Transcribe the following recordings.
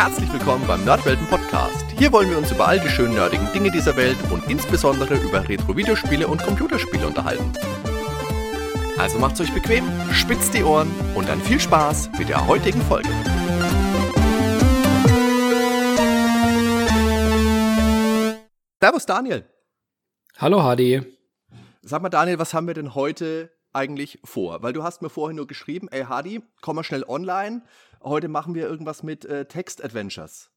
Herzlich willkommen beim Nerdwelten Podcast. Hier wollen wir uns über all die schönen nerdigen Dinge dieser Welt und insbesondere über Retro-Videospiele und Computerspiele unterhalten. Also macht's euch bequem, spitzt die Ohren und dann viel Spaß mit der heutigen Folge. Servus Daniel. Hallo Hadi. Sag mal Daniel, was haben wir denn heute eigentlich vor? Weil du hast mir vorhin nur geschrieben, ey Hadi, komm mal schnell online. Heute machen wir irgendwas mit äh, Text-Adventures.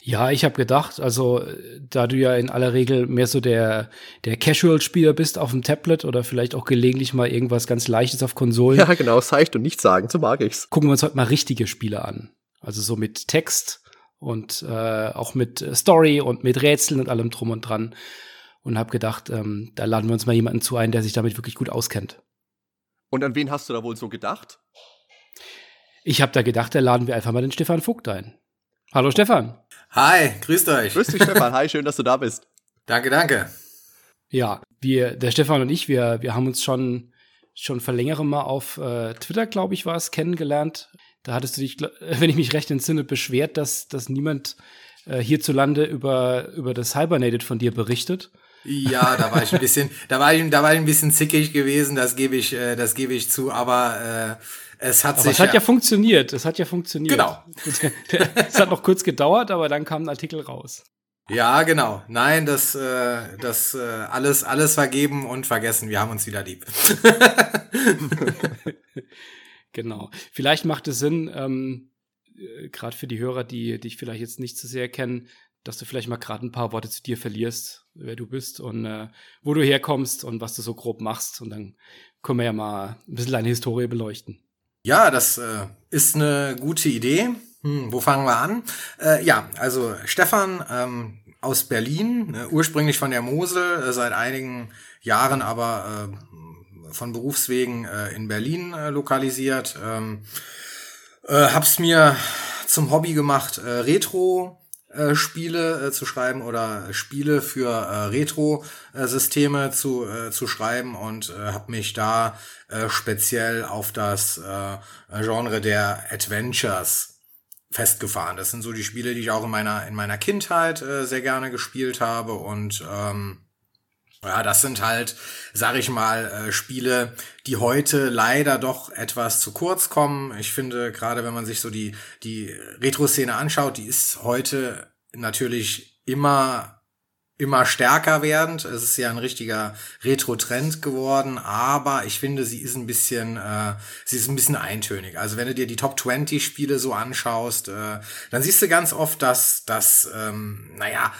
Ja, ich habe gedacht, also da du ja in aller Regel mehr so der, der Casual-Spieler bist auf dem Tablet oder vielleicht auch gelegentlich mal irgendwas ganz Leichtes auf Konsolen. Ja, genau, seicht und nicht sagen, so mag ich's. Gucken wir uns heute mal richtige Spiele an. Also so mit Text und äh, auch mit Story und mit Rätseln und allem drum und dran. Und habe gedacht, ähm, da laden wir uns mal jemanden zu ein, der sich damit wirklich gut auskennt. Und an wen hast du da wohl so gedacht? Ich habe da gedacht, da laden wir einfach mal den Stefan Vogt ein. Hallo Stefan. Hi, grüßt euch. Grüß dich Stefan, hi, schön, dass du da bist. Danke, danke. Ja, wir, der Stefan und ich, wir, wir haben uns schon, schon vor längerem mal auf äh, Twitter, glaube ich, war es, kennengelernt. Da hattest du dich, wenn ich mich recht entsinne, beschwert, dass, dass niemand äh, hierzulande über, über das Hibernated von dir berichtet. Ja, da war ich ein bisschen, da war ich, da war ich ein bisschen zickig gewesen, das gebe ich, äh, das gebe ich zu, aber äh, es hat aber sich. Es hat ja funktioniert, es hat ja funktioniert. Genau. es hat noch kurz gedauert, aber dann kam ein Artikel raus. Ja, genau. Nein, das, äh, das äh, alles, alles vergeben und vergessen. Wir haben uns wieder lieb. genau. Vielleicht macht es Sinn, ähm, äh, gerade für die Hörer, die dich vielleicht jetzt nicht so sehr kennen, dass du vielleicht mal gerade ein paar Worte zu dir verlierst, wer du bist und äh, wo du herkommst und was du so grob machst. Und dann können wir ja mal ein bisschen deine Historie beleuchten. Ja, das äh, ist eine gute Idee. Hm, wo fangen wir an? Äh, ja, also Stefan ähm, aus Berlin, äh, ursprünglich von der Mosel, äh, seit einigen Jahren aber äh, von Berufswegen äh, in Berlin lokalisiert. Ähm, äh, hab's mir zum Hobby gemacht, Retro äh, Spiele äh, zu schreiben oder Spiele für äh, Retro-Systeme zu, äh, zu schreiben und äh, habe mich da speziell auf das Genre der Adventures festgefahren. Das sind so die Spiele, die ich auch in meiner in meiner Kindheit sehr gerne gespielt habe und ähm, ja, das sind halt, sag ich mal, äh, Spiele, die heute leider doch etwas zu kurz kommen. Ich finde, gerade wenn man sich so die, die Retro-Szene anschaut, die ist heute natürlich immer immer stärker werdend. Es ist ja ein richtiger Retro-Trend geworden, aber ich finde, sie ist ein bisschen, äh, sie ist ein bisschen eintönig. Also wenn du dir die Top 20 Spiele so anschaust, äh, dann siehst du ganz oft, dass, dass ähm, naja,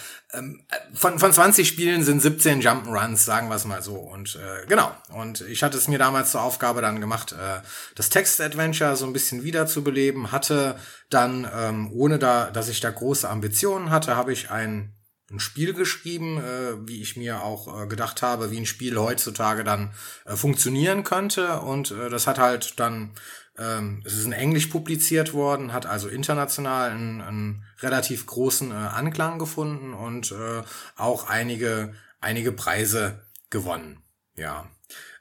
von, von 20 Spielen sind 17 Jump'n'Runs, sagen wir es mal so. Und äh, genau. Und ich hatte es mir damals zur Aufgabe dann gemacht, äh, das Text-Adventure so ein bisschen wiederzubeleben. Hatte dann, ähm, ohne da, dass ich da große Ambitionen hatte, habe ich ein ein Spiel geschrieben, äh, wie ich mir auch äh, gedacht habe, wie ein Spiel heutzutage dann äh, funktionieren könnte. Und äh, das hat halt dann, ähm, es ist in Englisch publiziert worden, hat also international einen, einen relativ großen äh, Anklang gefunden und äh, auch einige, einige Preise gewonnen. Ja.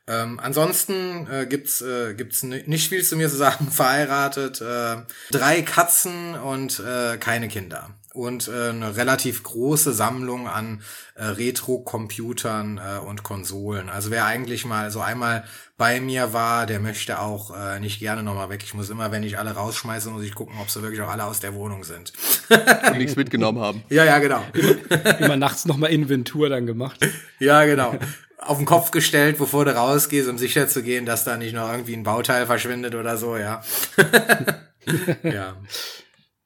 Ähm, ansonsten äh, gibt's äh, gibt's nicht viel zu mir zu sagen. Verheiratet, äh, drei Katzen und äh, keine Kinder und äh, eine relativ große Sammlung an äh, Retro-Computern äh, und Konsolen. Also wer eigentlich mal so einmal bei mir war, der möchte auch äh, nicht gerne nochmal weg. Ich muss immer, wenn ich alle rausschmeiße, muss ich gucken, ob sie wirklich auch alle aus der Wohnung sind. und nichts mitgenommen haben. Ja, ja, genau. Immer, immer nachts nochmal Inventur dann gemacht. Ja, genau. Auf den Kopf gestellt, bevor du rausgehst, um sicher zu gehen, dass da nicht noch irgendwie ein Bauteil verschwindet oder so, ja. ja.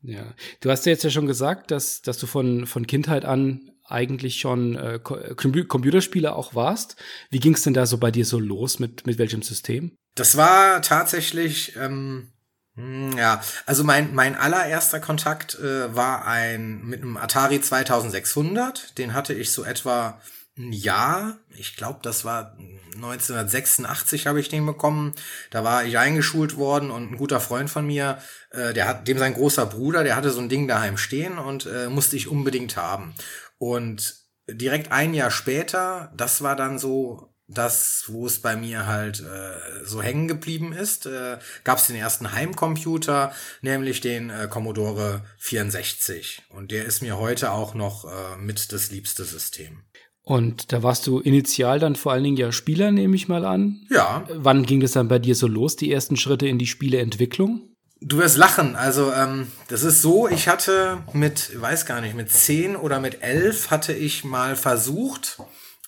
Ja, du hast ja jetzt ja schon gesagt, dass, dass du von, von Kindheit an eigentlich schon äh, Computerspieler auch warst. Wie ging es denn da so bei dir so los? Mit, mit welchem System? Das war tatsächlich, ähm, hm, ja, also mein, mein allererster Kontakt äh, war ein mit einem Atari 2600. Den hatte ich so etwa Jahr. Ich glaube, das war 1986 habe ich den bekommen. Da war ich eingeschult worden und ein guter Freund von mir, äh, der hat, dem sein großer Bruder, der hatte so ein Ding daheim stehen und äh, musste ich unbedingt haben. Und direkt ein Jahr später, das war dann so das, wo es bei mir halt äh, so hängen geblieben ist, äh, gab es den ersten Heimcomputer, nämlich den äh, Commodore 64. Und der ist mir heute auch noch äh, mit das liebste System. Und da warst du initial dann vor allen Dingen ja Spieler, nehme ich mal an. Ja. Wann ging das dann bei dir so los, die ersten Schritte in die Spieleentwicklung? Du wirst lachen. Also ähm, das ist so, ich hatte mit, weiß gar nicht, mit zehn oder mit elf hatte ich mal versucht,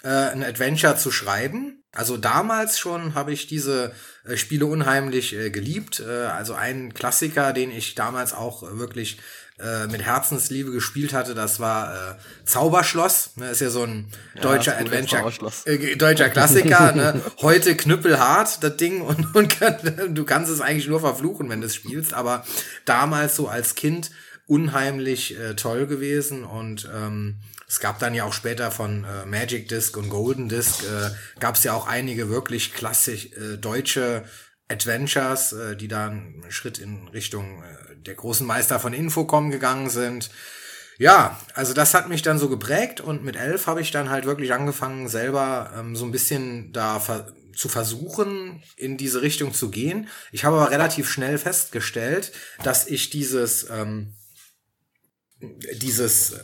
äh, ein Adventure zu schreiben. Also damals schon habe ich diese äh, Spiele unheimlich äh, geliebt. Äh, also ein Klassiker, den ich damals auch wirklich äh, mit Herzensliebe gespielt hatte, das war äh, Zauberschloss. Ne, ist ja so ein deutscher ja, Adventure, äh, deutscher Klassiker. ne? Heute knüppelhart das Ding und, und kann, du kannst es eigentlich nur verfluchen, wenn du es spielst. Aber damals so als Kind unheimlich äh, toll gewesen und ähm, es gab dann ja auch später von äh, Magic Disc und Golden Disc äh, gab es ja auch einige wirklich klassisch äh, deutsche Adventures, äh, die da einen Schritt in Richtung äh, der großen Meister von Infocom gegangen sind. Ja, also das hat mich dann so geprägt und mit elf habe ich dann halt wirklich angefangen, selber ähm, so ein bisschen da ver zu versuchen, in diese Richtung zu gehen. Ich habe aber relativ schnell festgestellt, dass ich dieses ähm, dieses,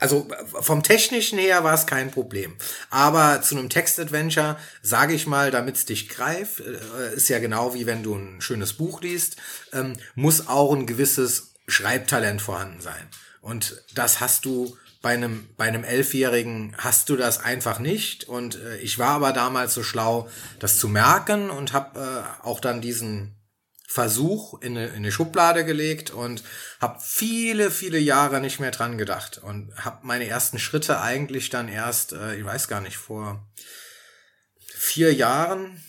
also vom technischen her war es kein Problem. Aber zu einem Text-Adventure, sage ich mal, damit es dich greift, äh, ist ja genau wie wenn du ein schönes Buch liest, ähm, muss auch ein gewisses Schreibtalent vorhanden sein. Und das hast du bei einem, bei einem Elfjährigen hast du das einfach nicht. Und äh, ich war aber damals so schlau, das zu merken und habe äh, auch dann diesen Versuch in eine, in eine Schublade gelegt und habe viele, viele Jahre nicht mehr dran gedacht und habe meine ersten Schritte eigentlich dann erst, äh, ich weiß gar nicht, vor vier Jahren,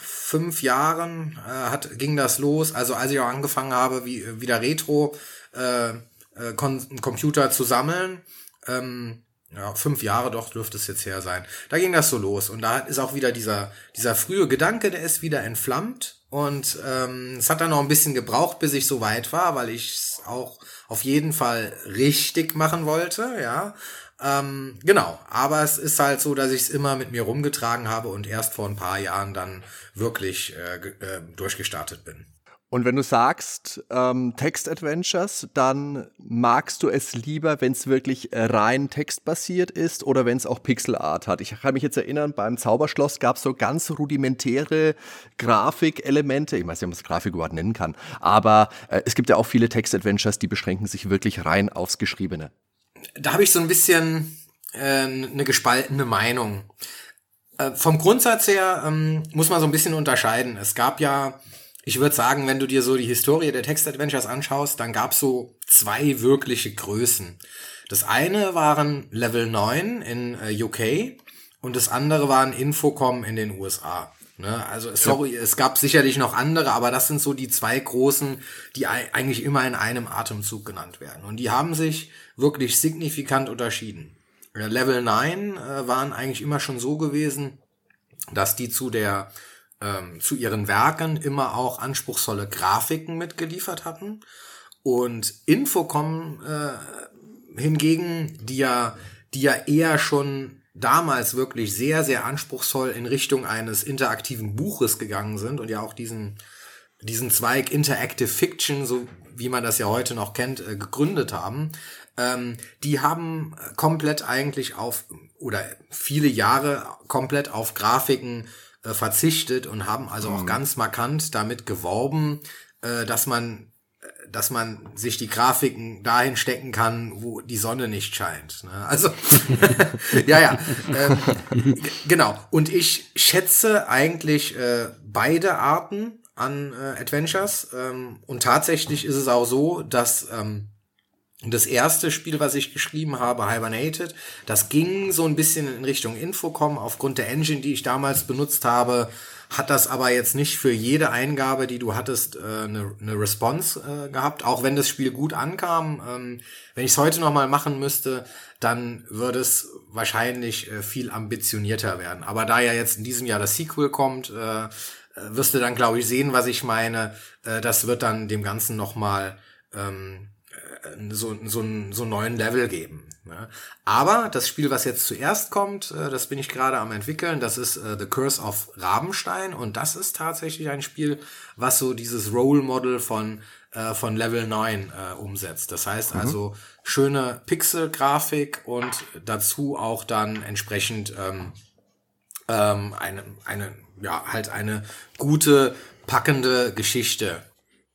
fünf Jahren äh, hat, ging das los. Also als ich auch angefangen habe, wie, wieder Retro äh, äh, Computer zu sammeln, ähm, ja, fünf Jahre doch dürfte es jetzt her sein. Da ging das so los. Und da ist auch wieder dieser, dieser frühe Gedanke, der ist wieder entflammt. Und ähm, es hat dann noch ein bisschen gebraucht, bis ich so weit war, weil ich es auch auf jeden Fall richtig machen wollte, ja. Ähm, genau, aber es ist halt so, dass ich es immer mit mir rumgetragen habe und erst vor ein paar Jahren dann wirklich äh, äh, durchgestartet bin. Und wenn du sagst ähm, Text-Adventures, dann magst du es lieber, wenn es wirklich rein textbasiert ist oder wenn es auch Pixelart hat. Ich kann mich jetzt erinnern, beim Zauberschloss gab es so ganz rudimentäre Grafikelemente. Ich weiß nicht, ob man es Grafik überhaupt nennen kann. Aber äh, es gibt ja auch viele Text-Adventures, die beschränken sich wirklich rein aufs Geschriebene. Da habe ich so ein bisschen äh, eine gespaltene Meinung. Äh, vom Grundsatz her ähm, muss man so ein bisschen unterscheiden. Es gab ja ich würde sagen, wenn du dir so die Historie der Text-Adventures anschaust, dann gab's so zwei wirkliche Größen. Das eine waren Level 9 in äh, UK und das andere waren Infocom in den USA. Ne? Also sorry, ja. es gab sicherlich noch andere, aber das sind so die zwei großen, die eigentlich immer in einem Atemzug genannt werden. Und die haben sich wirklich signifikant unterschieden. Level 9 äh, waren eigentlich immer schon so gewesen, dass die zu der ähm, zu ihren Werken immer auch anspruchsvolle Grafiken mitgeliefert hatten. Und Infocom äh, hingegen, die ja, die ja eher schon damals wirklich sehr, sehr anspruchsvoll in Richtung eines interaktiven Buches gegangen sind und ja auch diesen, diesen Zweig Interactive Fiction, so wie man das ja heute noch kennt, äh, gegründet haben. Ähm, die haben komplett eigentlich auf, oder viele Jahre komplett auf Grafiken äh, verzichtet und haben also auch mhm. ganz markant damit geworben, äh, dass man äh, dass man sich die Grafiken dahin stecken kann, wo die Sonne nicht scheint. Ne? Also, ja, ja, ähm, genau. Und ich schätze eigentlich äh, beide Arten an äh, Adventures. Ähm, und tatsächlich ist es auch so, dass ähm, das erste Spiel, was ich geschrieben habe, Hibernated, das ging so ein bisschen in Richtung Infocom. Aufgrund der Engine, die ich damals benutzt habe, hat das aber jetzt nicht für jede Eingabe, die du hattest, äh, eine, eine Response äh, gehabt. Auch wenn das Spiel gut ankam. Ähm, wenn ich es heute nochmal machen müsste, dann würde es wahrscheinlich äh, viel ambitionierter werden. Aber da ja jetzt in diesem Jahr das Sequel kommt, äh, wirst du dann, glaube ich, sehen, was ich meine. Äh, das wird dann dem Ganzen nochmal ähm, so, so, so einen neuen Level geben. Ne? Aber das Spiel, was jetzt zuerst kommt, äh, das bin ich gerade am entwickeln, das ist äh, The Curse of Rabenstein und das ist tatsächlich ein Spiel, was so dieses Role Model von äh, von Level 9 äh, umsetzt. Das heißt mhm. also schöne Pixel-Grafik und dazu auch dann entsprechend ähm, ähm, eine, eine, ja, halt eine gute, packende Geschichte.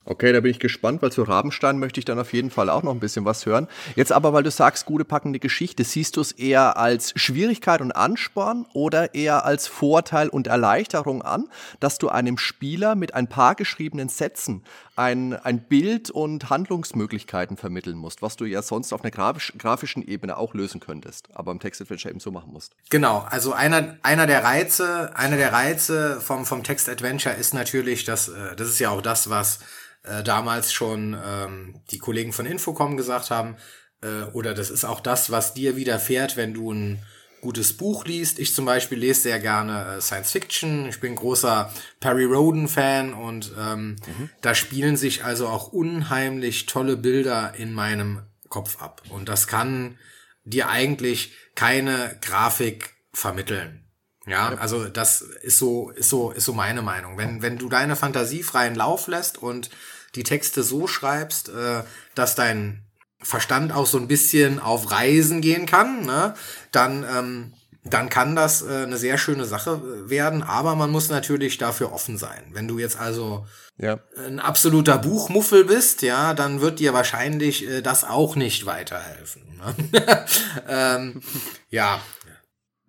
Okay, da bin ich gespannt, weil zu Rabenstein möchte ich dann auf jeden Fall auch noch ein bisschen was hören. Jetzt aber, weil du sagst, gute packende Geschichte, siehst du es eher als Schwierigkeit und Ansporn oder eher als Vorteil und Erleichterung an, dass du einem Spieler mit ein paar geschriebenen Sätzen ein, ein Bild und Handlungsmöglichkeiten vermitteln musst, was du ja sonst auf einer grafisch, grafischen Ebene auch lösen könntest, aber im Text-Adventure eben so machen musst. Genau, also einer, einer der Reize, einer der Reize vom, vom Text-Adventure ist natürlich, dass, äh, das ist ja auch das, was äh, damals schon ähm, die Kollegen von Infocom gesagt haben, äh, oder das ist auch das, was dir widerfährt, wenn du ein gutes Buch liest. Ich zum Beispiel lese sehr gerne äh, Science Fiction. Ich bin großer Perry Roden-Fan und ähm, mhm. da spielen sich also auch unheimlich tolle Bilder in meinem Kopf ab. Und das kann dir eigentlich keine Grafik vermitteln. Ja, also das ist so, ist so, ist so meine Meinung. Wenn, wenn du deine Fantasie freien Lauf lässt und die Texte so schreibst, äh, dass dein Verstand auch so ein bisschen auf Reisen gehen kann, ne, dann, ähm, dann kann das äh, eine sehr schöne Sache werden, aber man muss natürlich dafür offen sein. Wenn du jetzt also ja. ein absoluter Buchmuffel bist, ja, dann wird dir wahrscheinlich äh, das auch nicht weiterhelfen. Ne? ähm, ja,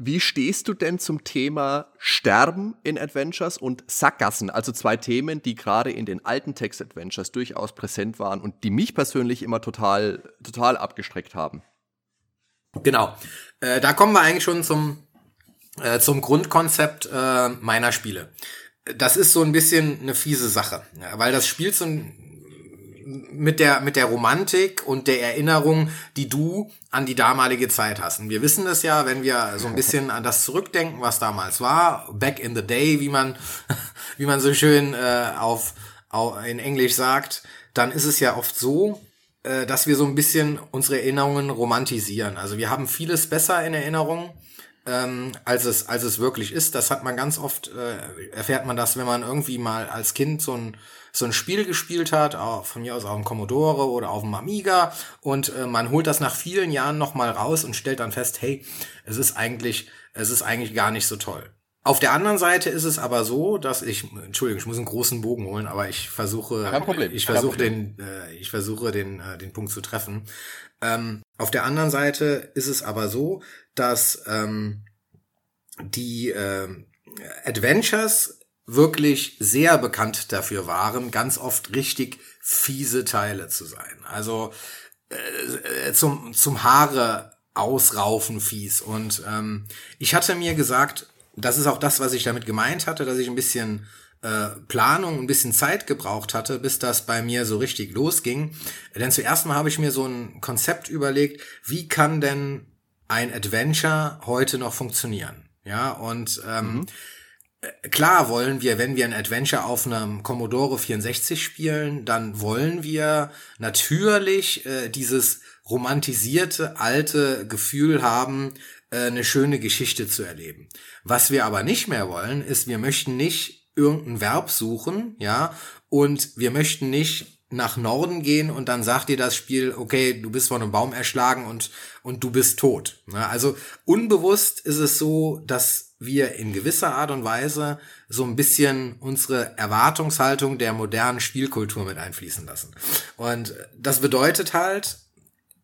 wie stehst du denn zum Thema Sterben in Adventures und Sackgassen? Also zwei Themen, die gerade in den alten Text-Adventures durchaus präsent waren und die mich persönlich immer total, total abgestreckt haben. Genau. Äh, da kommen wir eigentlich schon zum, äh, zum Grundkonzept äh, meiner Spiele. Das ist so ein bisschen eine fiese Sache, weil das spielt so ein mit der, mit der Romantik und der Erinnerung, die du an die damalige Zeit hast. Und wir wissen das ja, wenn wir so ein bisschen an das zurückdenken, was damals war, back in the day, wie man, wie man so schön äh, auf, auf, in Englisch sagt, dann ist es ja oft so, äh, dass wir so ein bisschen unsere Erinnerungen romantisieren. Also wir haben vieles besser in Erinnerung. Ähm, als es als es wirklich ist, das hat man ganz oft äh, erfährt man das, wenn man irgendwie mal als Kind so ein so ein Spiel gespielt hat, auch von mir aus auf dem Commodore oder auf dem Amiga und äh, man holt das nach vielen Jahren nochmal raus und stellt dann fest, hey, es ist eigentlich, es ist eigentlich gar nicht so toll. Auf der anderen Seite ist es aber so, dass ich, Entschuldigung, ich muss einen großen Bogen holen, aber ich versuche, Kein Problem. ich versuche den, äh, ich versuche den, äh, den Punkt zu treffen. Ähm, auf der anderen Seite ist es aber so, dass ähm, die äh, Adventures wirklich sehr bekannt dafür waren, ganz oft richtig fiese Teile zu sein. Also äh, äh, zum, zum Haare ausraufen fies. Und ähm, ich hatte mir gesagt, das ist auch das, was ich damit gemeint hatte, dass ich ein bisschen äh, Planung, ein bisschen Zeit gebraucht hatte, bis das bei mir so richtig losging. Denn zuerst mal habe ich mir so ein Konzept überlegt, wie kann denn ein Adventure heute noch funktionieren? Ja, und ähm, mhm klar wollen wir, wenn wir ein Adventure auf einem Commodore 64 spielen, dann wollen wir natürlich äh, dieses romantisierte alte Gefühl haben, äh, eine schöne Geschichte zu erleben. Was wir aber nicht mehr wollen, ist, wir möchten nicht irgendein Verb suchen, ja, und wir möchten nicht nach Norden gehen und dann sagt dir das Spiel, okay, du bist von einem Baum erschlagen und, und du bist tot. Also unbewusst ist es so, dass wir in gewisser Art und Weise so ein bisschen unsere Erwartungshaltung der modernen Spielkultur mit einfließen lassen. Und das bedeutet halt,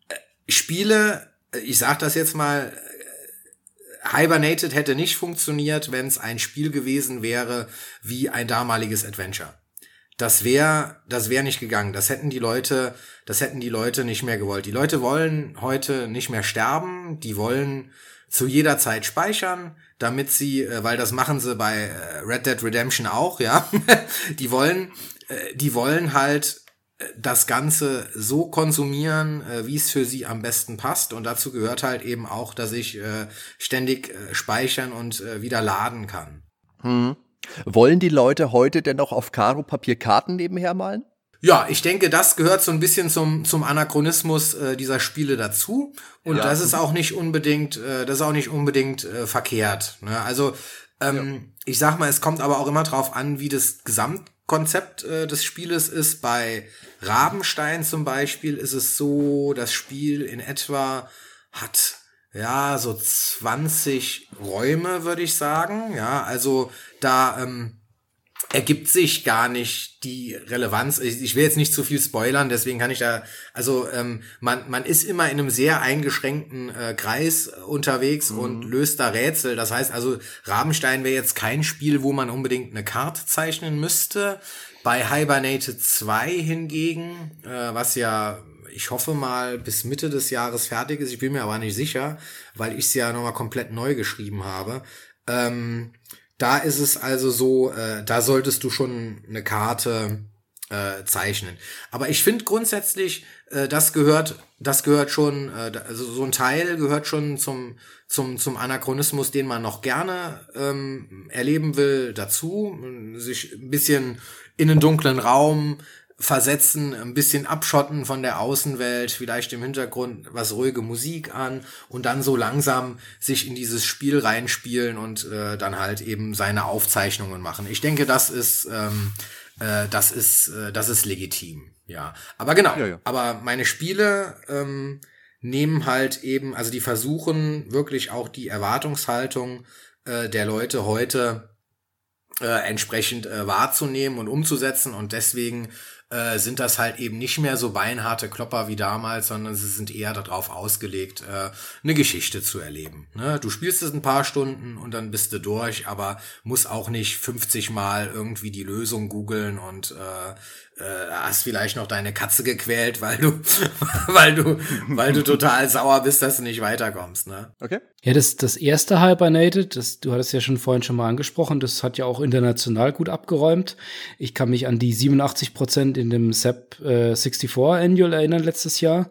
äh, Spiele, äh, ich sag das jetzt mal, äh, Hibernated hätte nicht funktioniert, wenn es ein Spiel gewesen wäre wie ein damaliges Adventure das wäre das wäre nicht gegangen. Das hätten die Leute, das hätten die Leute nicht mehr gewollt. Die Leute wollen heute nicht mehr sterben, die wollen zu jeder Zeit speichern, damit sie, äh, weil das machen sie bei äh, Red Dead Redemption auch, ja. die wollen, äh, die wollen halt das Ganze so konsumieren, wie es für sie am besten passt. Und dazu gehört halt eben auch, dass ich ständig speichern und wieder laden kann. Hm. Wollen die Leute heute denn noch auf Karo-Papier Karten nebenher malen? Ja, ich denke, das gehört so ein bisschen zum, zum Anachronismus äh, dieser Spiele dazu. Und ja. das ist auch nicht unbedingt, äh, das ist auch nicht unbedingt äh, verkehrt. Ne? Also ähm, ja. ich sag mal, es kommt aber auch immer drauf an, wie das Gesamtkonzept äh, des Spieles ist. Bei Rabenstein zum Beispiel ist es so, das Spiel in etwa hat ja so 20 Räume, würde ich sagen. Ja, also da ähm, ergibt sich gar nicht die Relevanz. Ich, ich will jetzt nicht zu viel spoilern, deswegen kann ich da, also ähm, man, man ist immer in einem sehr eingeschränkten äh, Kreis unterwegs mhm. und löst da Rätsel. Das heißt also, Rabenstein wäre jetzt kein Spiel, wo man unbedingt eine Karte zeichnen müsste. Bei Hibernated 2 hingegen, äh, was ja ich hoffe mal bis Mitte des Jahres fertig ist, ich bin mir aber nicht sicher, weil ich es ja nochmal komplett neu geschrieben habe. Ähm, da ist es also so, äh, da solltest du schon eine Karte äh, zeichnen. Aber ich finde grundsätzlich, äh, das gehört, das gehört schon, äh, also so ein Teil gehört schon zum zum zum Anachronismus, den man noch gerne ähm, erleben will, dazu, sich ein bisschen in einen dunklen Raum versetzen, ein bisschen abschotten von der Außenwelt, vielleicht im Hintergrund was ruhige Musik an und dann so langsam sich in dieses Spiel reinspielen und äh, dann halt eben seine Aufzeichnungen machen. Ich denke, das ist ähm, äh, das ist äh, das ist legitim, ja. Aber genau. Ja, ja. Aber meine Spiele ähm, nehmen halt eben, also die versuchen wirklich auch die Erwartungshaltung äh, der Leute heute äh, entsprechend äh, wahrzunehmen und umzusetzen und deswegen äh, sind das halt eben nicht mehr so beinharte Klopper wie damals, sondern sie sind eher darauf ausgelegt, äh, eine Geschichte zu erleben. Ne? Du spielst es ein paar Stunden und dann bist du durch, aber muss auch nicht 50 Mal irgendwie die Lösung googeln und äh, äh, hast vielleicht noch deine Katze gequält, weil du, weil du, weil du total sauer bist, dass du nicht weiterkommst, ne? Okay. Ja, das, das erste Hibernated, das, du hattest ja schon vorhin schon mal angesprochen, das hat ja auch international gut abgeräumt. Ich kann mich an die 87 Prozent in dem SAP äh, 64 Annual erinnern letztes Jahr.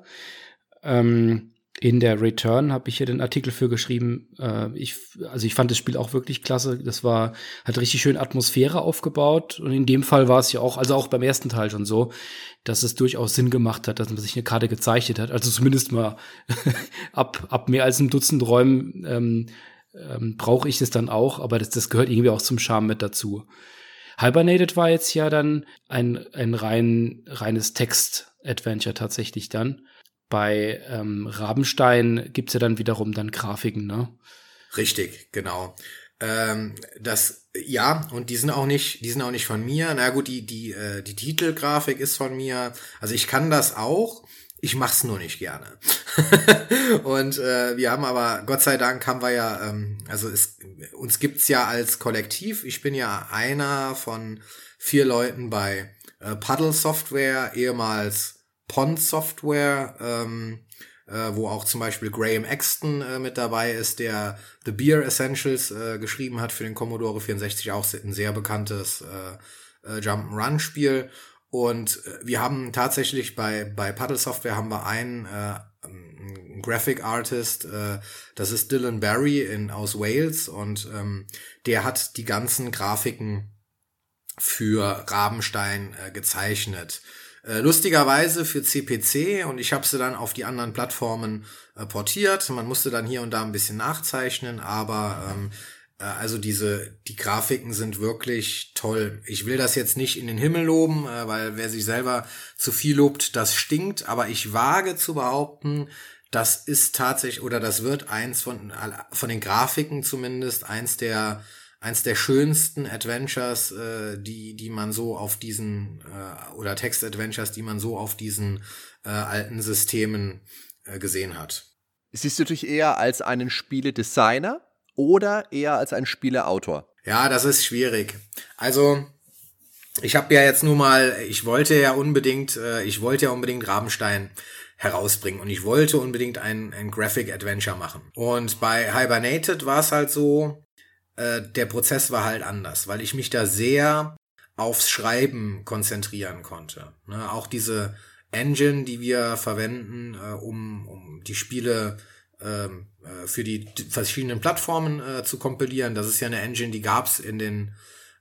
Ähm, in der Return habe ich hier den Artikel für geschrieben. Äh, ich, also ich fand das Spiel auch wirklich klasse. Das war, hat richtig schön Atmosphäre aufgebaut. Und in dem Fall war es ja auch, also auch beim ersten Teil schon so, dass es durchaus Sinn gemacht hat, dass man sich eine Karte gezeichnet hat. Also zumindest mal ab, ab mehr als einem Dutzend Räumen ähm, ähm, brauche ich das dann auch, aber das, das gehört irgendwie auch zum Charme mit dazu. Hibernated war jetzt ja dann ein, ein rein, reines Text-Adventure tatsächlich dann bei ähm, Rabenstein gibt's ja dann wiederum dann Grafiken, ne? Richtig, genau. Ähm, das ja und die sind auch nicht, die sind auch nicht von mir. Na gut, die die äh, die Titelgrafik ist von mir. Also ich kann das auch. Ich mach's nur nicht gerne. und äh, wir haben aber, Gott sei Dank, haben wir ja, ähm, also es, uns gibt's ja als Kollektiv. Ich bin ja einer von vier Leuten bei äh, Puddle Software, ehemals Pond Software, ähm, äh, wo auch zum Beispiel Graham Exton äh, mit dabei ist, der The Beer Essentials äh, geschrieben hat für den Commodore 64, auch ein sehr bekanntes äh, äh, Jump'n'Run-Spiel. Und äh, wir haben tatsächlich bei, bei Paddle Software haben wir einen äh, Graphic Artist, äh, das ist Dylan Barry in, aus Wales und ähm, der hat die ganzen Grafiken für Rabenstein äh, gezeichnet. Äh, lustigerweise für CPC und ich habe sie dann auf die anderen Plattformen äh, portiert. Man musste dann hier und da ein bisschen nachzeichnen, aber ähm, äh, also diese die Grafiken sind wirklich toll. Ich will das jetzt nicht in den Himmel loben, äh, weil wer sich selber zu viel lobt, das stinkt. Aber ich wage zu behaupten, das ist tatsächlich oder das wird eins von von den Grafiken zumindest eins der eins der schönsten Adventures, äh, die, die man so auf diesen, äh, oder Text-Adventures, die man so auf diesen äh, alten Systemen äh, gesehen hat. Siehst du dich eher als einen Spieledesigner oder eher als einen Spieleautor? Ja, das ist schwierig. Also, ich habe ja jetzt nur mal, ich wollte ja unbedingt, äh, ich wollte ja unbedingt Rabenstein herausbringen und ich wollte unbedingt ein, ein Graphic Adventure machen. Und bei Hibernated war es halt so, äh, der Prozess war halt anders, weil ich mich da sehr aufs Schreiben konzentrieren konnte. Ne? Auch diese Engine, die wir verwenden, äh, um, um die Spiele ähm, äh, für die verschiedenen Plattformen äh, zu kompilieren. Das ist ja eine Engine, die gab's in den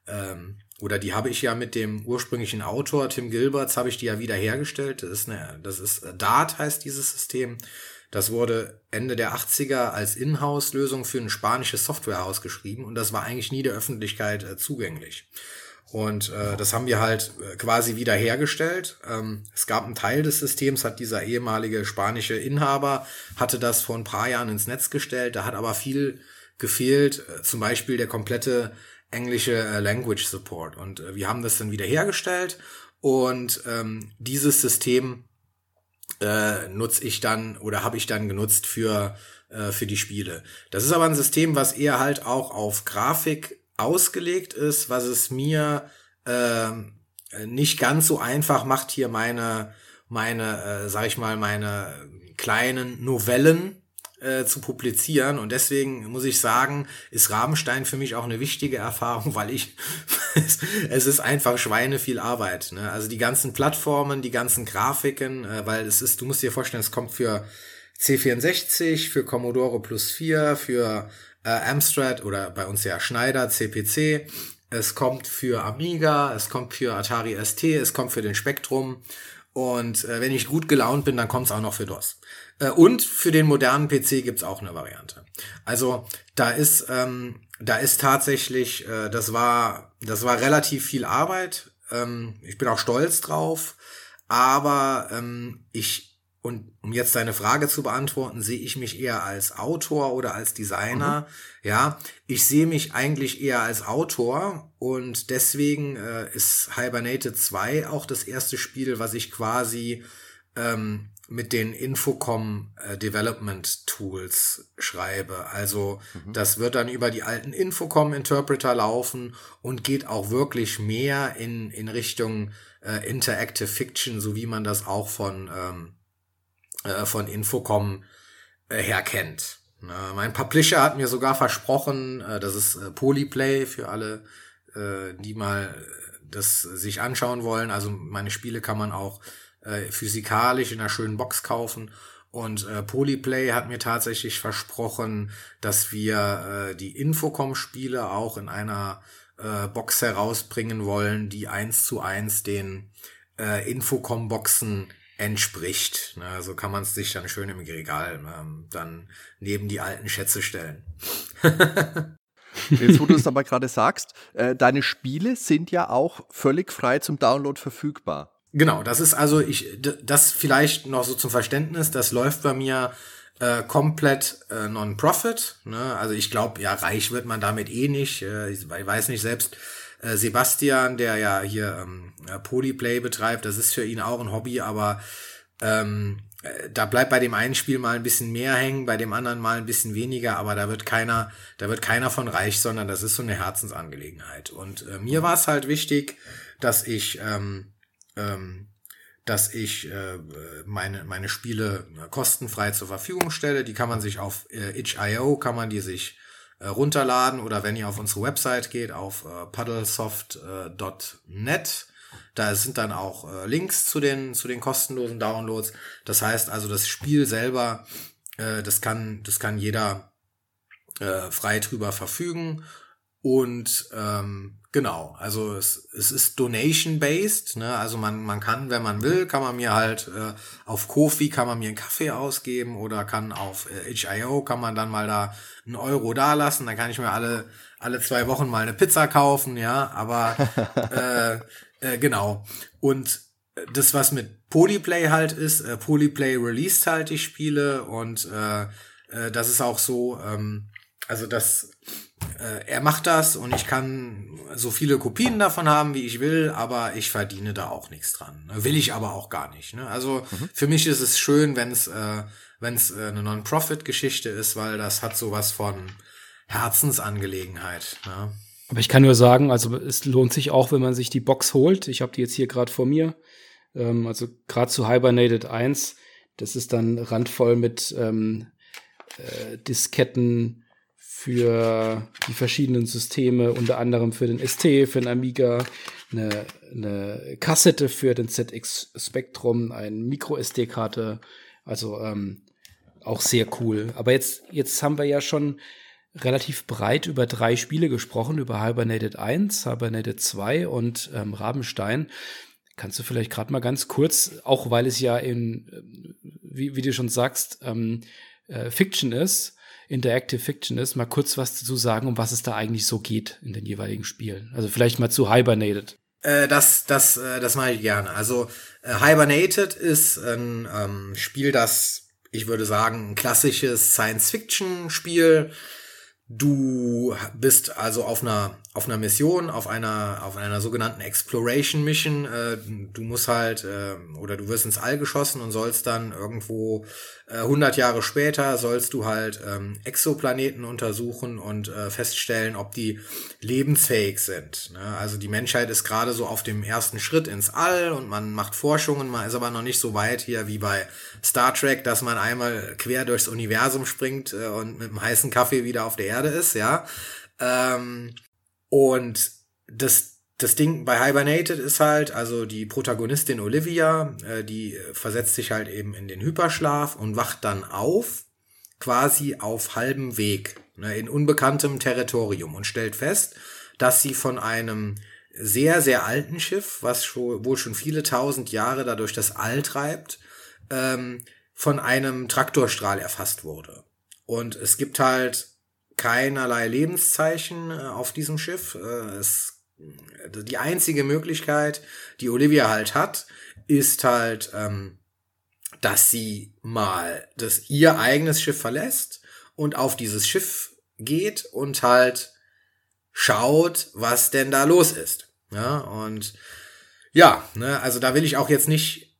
ähm, oder die habe ich ja mit dem ursprünglichen Autor Tim Gilberts habe ich die ja wiederhergestellt. Das ist eine, das ist äh, Dart heißt dieses System. Das wurde Ende der 80er als Inhouse-Lösung für ein spanisches Softwarehaus geschrieben und das war eigentlich nie der Öffentlichkeit äh, zugänglich. Und äh, das haben wir halt äh, quasi wiederhergestellt. Ähm, es gab einen Teil des Systems, hat dieser ehemalige spanische Inhaber, hatte das vor ein paar Jahren ins Netz gestellt. Da hat aber viel gefehlt, äh, zum Beispiel der komplette englische äh, Language Support. Und äh, wir haben das dann wiederhergestellt und ähm, dieses System äh, nutze ich dann oder habe ich dann genutzt für, äh, für die Spiele. Das ist aber ein System, was eher halt auch auf Grafik ausgelegt ist, was es mir äh, nicht ganz so einfach macht, hier meine, meine, äh, sag ich mal, meine kleinen Novellen äh, zu publizieren. Und deswegen muss ich sagen, ist Rabenstein für mich auch eine wichtige Erfahrung, weil ich, es ist einfach Schweine viel Arbeit. Ne? Also die ganzen Plattformen, die ganzen Grafiken, äh, weil es ist, du musst dir vorstellen, es kommt für C64, für Commodore Plus 4, für äh, Amstrad oder bei uns ja Schneider, CPC. Es kommt für Amiga, es kommt für Atari ST, es kommt für den Spektrum. Und äh, wenn ich gut gelaunt bin, dann kommt es auch noch für DOS. Äh, und für den modernen PC gibt's auch eine Variante. Also da ist, ähm, da ist tatsächlich, äh, das war, das war relativ viel Arbeit. Ähm, ich bin auch stolz drauf. Aber ähm, ich und um jetzt deine Frage zu beantworten, sehe ich mich eher als Autor oder als Designer. Mhm. Ja, ich sehe mich eigentlich eher als Autor und deswegen äh, ist Hibernated 2 auch das erste Spiel, was ich quasi ähm, mit den Infocom äh, Development Tools schreibe. Also mhm. das wird dann über die alten Infocom Interpreter laufen und geht auch wirklich mehr in, in Richtung äh, Interactive Fiction, so wie man das auch von, ähm, äh, von Infocom äh, her kennt. Mein Publisher hat mir sogar versprochen, äh, das ist äh, Polyplay für alle, die mal das sich anschauen wollen. Also meine Spiele kann man auch äh, physikalisch in einer schönen Box kaufen. Und äh, Polyplay hat mir tatsächlich versprochen, dass wir äh, die Infocom-Spiele auch in einer äh, Box herausbringen wollen, die eins zu eins den äh, Infocom-Boxen entspricht. Na, so kann man es sich dann schön im Regal ähm, dann neben die alten Schätze stellen. Jetzt, wo du es aber gerade sagst, äh, deine Spiele sind ja auch völlig frei zum Download verfügbar. Genau, das ist also ich das vielleicht noch so zum Verständnis, das läuft bei mir äh, komplett äh, non-profit. Ne? Also ich glaube, ja, reich wird man damit eh nicht. Äh, ich weiß nicht, selbst äh, Sebastian, der ja hier ähm, Polyplay betreibt, das ist für ihn auch ein Hobby, aber ähm, äh, da bleibt bei dem einen Spiel mal ein bisschen mehr hängen, bei dem anderen mal ein bisschen weniger, aber da wird keiner, da wird keiner von reich, sondern das ist so eine Herzensangelegenheit. Und äh, mir war es halt wichtig, dass ich ähm, ähm, dass ich äh, meine, meine Spiele äh, kostenfrei zur Verfügung stelle. Die kann man sich auf äh, itch.io, kann man die sich äh, runterladen oder wenn ihr auf unsere Website geht, auf äh, paddlesoft.net, da sind dann auch äh, Links zu den, zu den kostenlosen Downloads. Das heißt also, das Spiel selber, äh, das kann, das kann jeder äh, frei drüber verfügen. Und ähm, Genau, also es, es ist donation-based, ne? Also man, man kann, wenn man will, kann man mir halt äh, auf Kofi kann man mir einen Kaffee ausgeben oder kann auf äh, HIO kann man dann mal da einen Euro da lassen, dann kann ich mir alle, alle zwei Wochen mal eine Pizza kaufen, ja, aber äh, äh, genau. Und das, was mit Polyplay halt ist, äh, Polyplay released halt die Spiele und äh, äh, das ist auch so, ähm, also das äh, er macht das und ich kann so viele Kopien davon haben, wie ich will, aber ich verdiene da auch nichts dran. Ne? Will ich aber auch gar nicht. Ne? Also mhm. für mich ist es schön, wenn es äh, wenn es äh, eine Non-Profit-Geschichte ist, weil das hat sowas von Herzensangelegenheit. Ne? Aber ich kann nur sagen, also es lohnt sich auch, wenn man sich die Box holt. Ich habe die jetzt hier gerade vor mir. Ähm, also gerade zu Hibernated 1, das ist dann randvoll mit ähm, äh, Disketten, für die verschiedenen Systeme, unter anderem für den ST, für den Amiga, eine, eine Kassette für den ZX Spectrum, eine Micro-SD-Karte, also ähm, auch sehr cool. Aber jetzt, jetzt haben wir ja schon relativ breit über drei Spiele gesprochen, über Hibernated 1, Hibernated 2 und ähm, Rabenstein. Kannst du vielleicht gerade mal ganz kurz, auch weil es ja in, wie, wie du schon sagst, ähm, äh, Fiction ist, Interactive Fiction ist, mal kurz was dazu sagen, um was es da eigentlich so geht in den jeweiligen Spielen. Also vielleicht mal zu Hibernated. Äh, das, das, äh, das mache ich gerne. Also äh, Hibernated ist ein ähm, Spiel, das, ich würde sagen, ein klassisches Science-Fiction-Spiel Du bist also auf einer auf einer Mission, auf einer auf einer sogenannten Exploration Mission. Äh, du musst halt äh, oder du wirst ins All geschossen und sollst dann irgendwo äh, 100 Jahre später sollst du halt ähm, Exoplaneten untersuchen und äh, feststellen, ob die lebensfähig sind. Ne? Also die Menschheit ist gerade so auf dem ersten Schritt ins All und man macht Forschungen, man ist aber noch nicht so weit hier wie bei Star Trek, dass man einmal quer durchs Universum springt äh, und mit einem heißen Kaffee wieder auf der Erde ist, ja. Ähm, und das, das Ding bei Hibernated ist halt, also die Protagonistin Olivia, äh, die versetzt sich halt eben in den Hyperschlaf und wacht dann auf, quasi auf halbem Weg, ne, in unbekanntem Territorium und stellt fest, dass sie von einem sehr, sehr alten Schiff, was schon, wohl schon viele tausend Jahre dadurch das All treibt, ähm, von einem Traktorstrahl erfasst wurde. Und es gibt halt keinerlei Lebenszeichen äh, auf diesem Schiff. Äh, es, die einzige Möglichkeit, die Olivia halt hat, ist halt, ähm, dass sie mal das ihr eigenes Schiff verlässt und auf dieses Schiff geht und halt schaut, was denn da los ist. Ja, und ja, ne, also da will ich auch jetzt nicht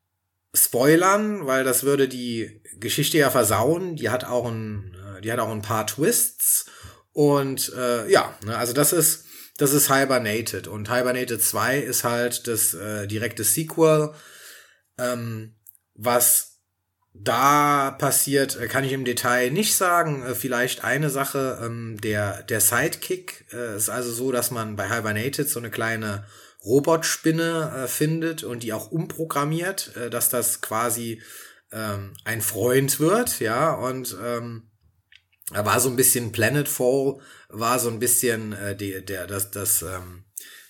spoilern, weil das würde die Geschichte ja versauen. Die hat auch ein, äh, die hat auch ein paar Twists. Und äh, ja, ne, also das ist, das ist Hibernated. Und Hibernated 2 ist halt das äh, direkte Sequel. Ähm, was da passiert, äh, kann ich im Detail nicht sagen. Äh, vielleicht eine Sache, ähm, der, der Sidekick äh, ist also so, dass man bei Hibernated so eine kleine Robotspinne äh, findet und die auch umprogrammiert, äh, dass das quasi ähm, ein Freund wird, ja, und ähm, da war so ein bisschen Planetfall, war so ein bisschen äh, die, der, das, das, ähm,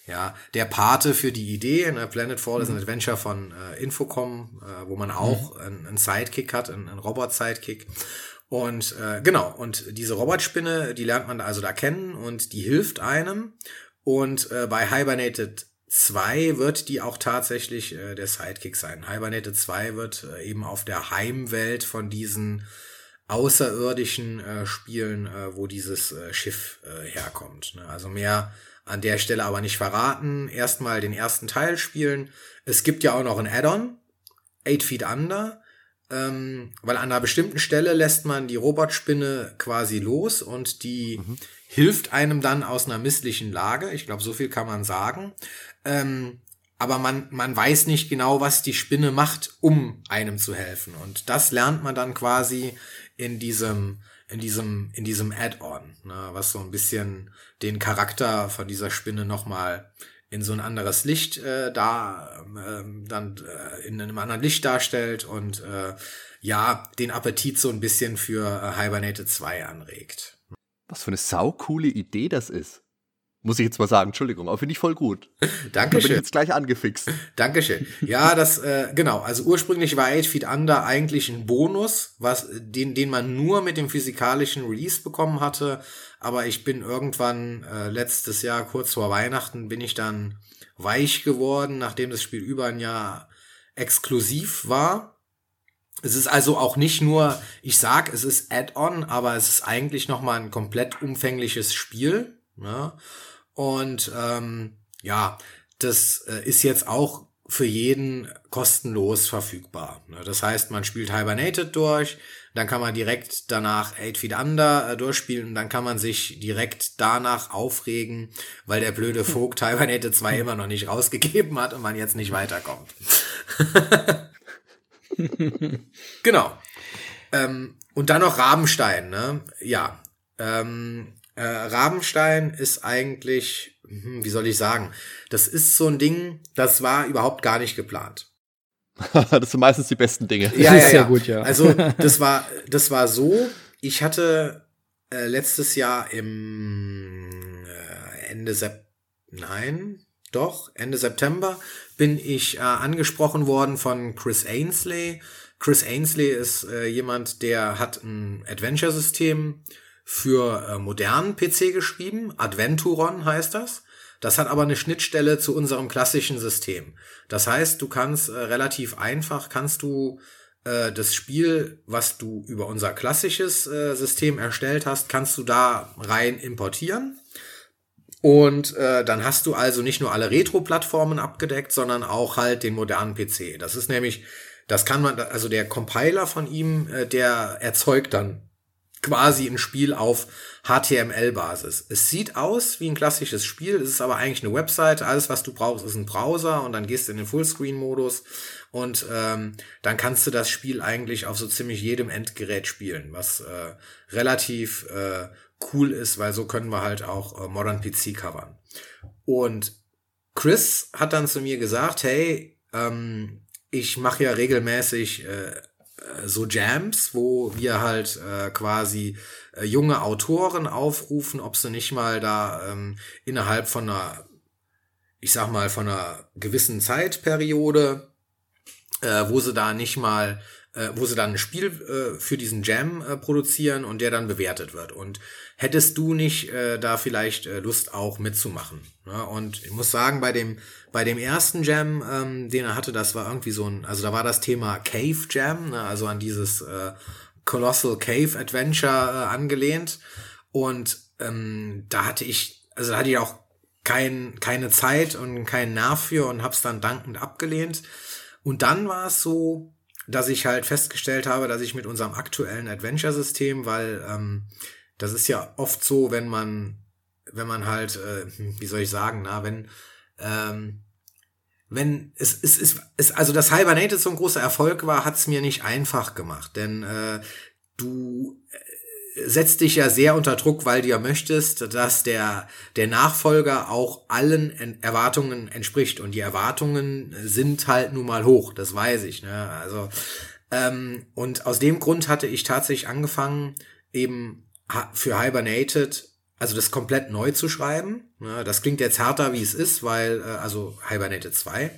ja, der Pate für die Idee. Ne? Planetfall mhm. ist ein mhm. Adventure von äh, Infocom, äh, wo man auch mhm. einen, einen Sidekick hat, einen, einen Robot-Sidekick. Und äh, genau, und diese Robotspinne, die lernt man also da kennen und die hilft einem. Und äh, bei Hibernated 2 wird die auch tatsächlich äh, der Sidekick sein. Hibernated 2 wird äh, eben auf der Heimwelt von diesen außerirdischen äh, Spielen, äh, wo dieses äh, Schiff äh, herkommt. Ne? Also mehr an der Stelle aber nicht verraten. Erstmal den ersten Teil spielen. Es gibt ja auch noch ein Add-on, Eight Feet Under, ähm, weil an einer bestimmten Stelle lässt man die Robotspinne quasi los und die mhm. hilft einem dann aus einer misslichen Lage. Ich glaube, so viel kann man sagen. Ähm, aber man, man weiß nicht genau, was die Spinne macht, um einem zu helfen. Und das lernt man dann quasi in diesem, in diesem, in diesem Add-on, ne, was so ein bisschen den Charakter von dieser Spinne nochmal in so ein anderes Licht äh, da äh, dann äh, in einem anderen Licht darstellt und äh, ja, den Appetit so ein bisschen für äh, Hibernated 2 anregt. Was für eine saukoole Idee das ist. Muss ich jetzt mal sagen, Entschuldigung, aber finde ich voll gut. Dankeschön. Da bin ich jetzt gleich angefixt. Dankeschön. Ja, das, äh, genau. Also ursprünglich war 8 Feet Under eigentlich ein Bonus, was, den, den man nur mit dem physikalischen Release bekommen hatte. Aber ich bin irgendwann äh, letztes Jahr, kurz vor Weihnachten, bin ich dann weich geworden, nachdem das Spiel über ein Jahr exklusiv war. Es ist also auch nicht nur, ich sag, es ist Add-on, aber es ist eigentlich nochmal ein komplett umfängliches Spiel. Ne? Und ähm, ja, das äh, ist jetzt auch für jeden kostenlos verfügbar. Ne? Das heißt, man spielt Hibernated durch, dann kann man direkt danach Eight Feet Under äh, durchspielen und dann kann man sich direkt danach aufregen, weil der blöde Vogt Hibernated 2 immer noch nicht rausgegeben hat und man jetzt nicht weiterkommt. genau. Ähm, und dann noch Rabenstein, ne? Ja. Ähm, äh, Rabenstein ist eigentlich, hm, wie soll ich sagen, das ist so ein Ding, das war überhaupt gar nicht geplant. das sind meistens die besten Dinge. Ja, ja, ja. gut, ja. Also das war, das war so, ich hatte äh, letztes Jahr im äh, Ende September, nein, doch, Ende September bin ich äh, angesprochen worden von Chris Ainsley. Chris Ainsley ist äh, jemand, der hat ein Adventure-System für äh, modernen PC geschrieben. Adventuron heißt das. Das hat aber eine Schnittstelle zu unserem klassischen System. Das heißt, du kannst äh, relativ einfach, kannst du äh, das Spiel, was du über unser klassisches äh, System erstellt hast, kannst du da rein importieren. Und äh, dann hast du also nicht nur alle Retro-Plattformen abgedeckt, sondern auch halt den modernen PC. Das ist nämlich, das kann man, also der Compiler von ihm, äh, der erzeugt dann quasi ein Spiel auf HTML-Basis. Es sieht aus wie ein klassisches Spiel, es ist aber eigentlich eine Website. Alles, was du brauchst, ist ein Browser und dann gehst du in den Fullscreen-Modus und ähm, dann kannst du das Spiel eigentlich auf so ziemlich jedem Endgerät spielen, was äh, relativ äh, cool ist, weil so können wir halt auch äh, Modern PC covern. Und Chris hat dann zu mir gesagt, hey, ähm, ich mache ja regelmäßig äh, so Jams, wo wir halt äh, quasi äh, junge Autoren aufrufen, ob sie nicht mal da ähm, innerhalb von einer, ich sag mal, von einer gewissen Zeitperiode, äh, wo sie da nicht mal äh, wo sie dann ein Spiel äh, für diesen Jam äh, produzieren und der dann bewertet wird. Und hättest du nicht äh, da vielleicht äh, Lust auch mitzumachen? Ne? Und ich muss sagen, bei dem bei dem ersten Jam, ähm, den er hatte, das war irgendwie so ein, also da war das Thema Cave Jam, ne? also an dieses äh, Colossal Cave Adventure äh, angelehnt. Und ähm, da hatte ich, also da hatte ich auch kein, keine Zeit und keinen Nerv für und hab's dann dankend abgelehnt. Und dann war es so, dass ich halt festgestellt habe, dass ich mit unserem aktuellen Adventure-System, weil ähm, das ist ja oft so, wenn man, wenn man halt, äh, wie soll ich sagen, na, wenn, ähm, wenn es, es, es, es also das Hibernated so ein großer Erfolg war, hat's mir nicht einfach gemacht, denn äh, du setzt dich ja sehr unter Druck, weil du ja möchtest, dass der, der Nachfolger auch allen Erwartungen entspricht. Und die Erwartungen sind halt nun mal hoch, das weiß ich. Ne? Also, ähm, und aus dem Grund hatte ich tatsächlich angefangen, eben für Hibernated, also das komplett neu zu schreiben. Ne? Das klingt jetzt härter, wie es ist, weil, äh, also Hibernated 2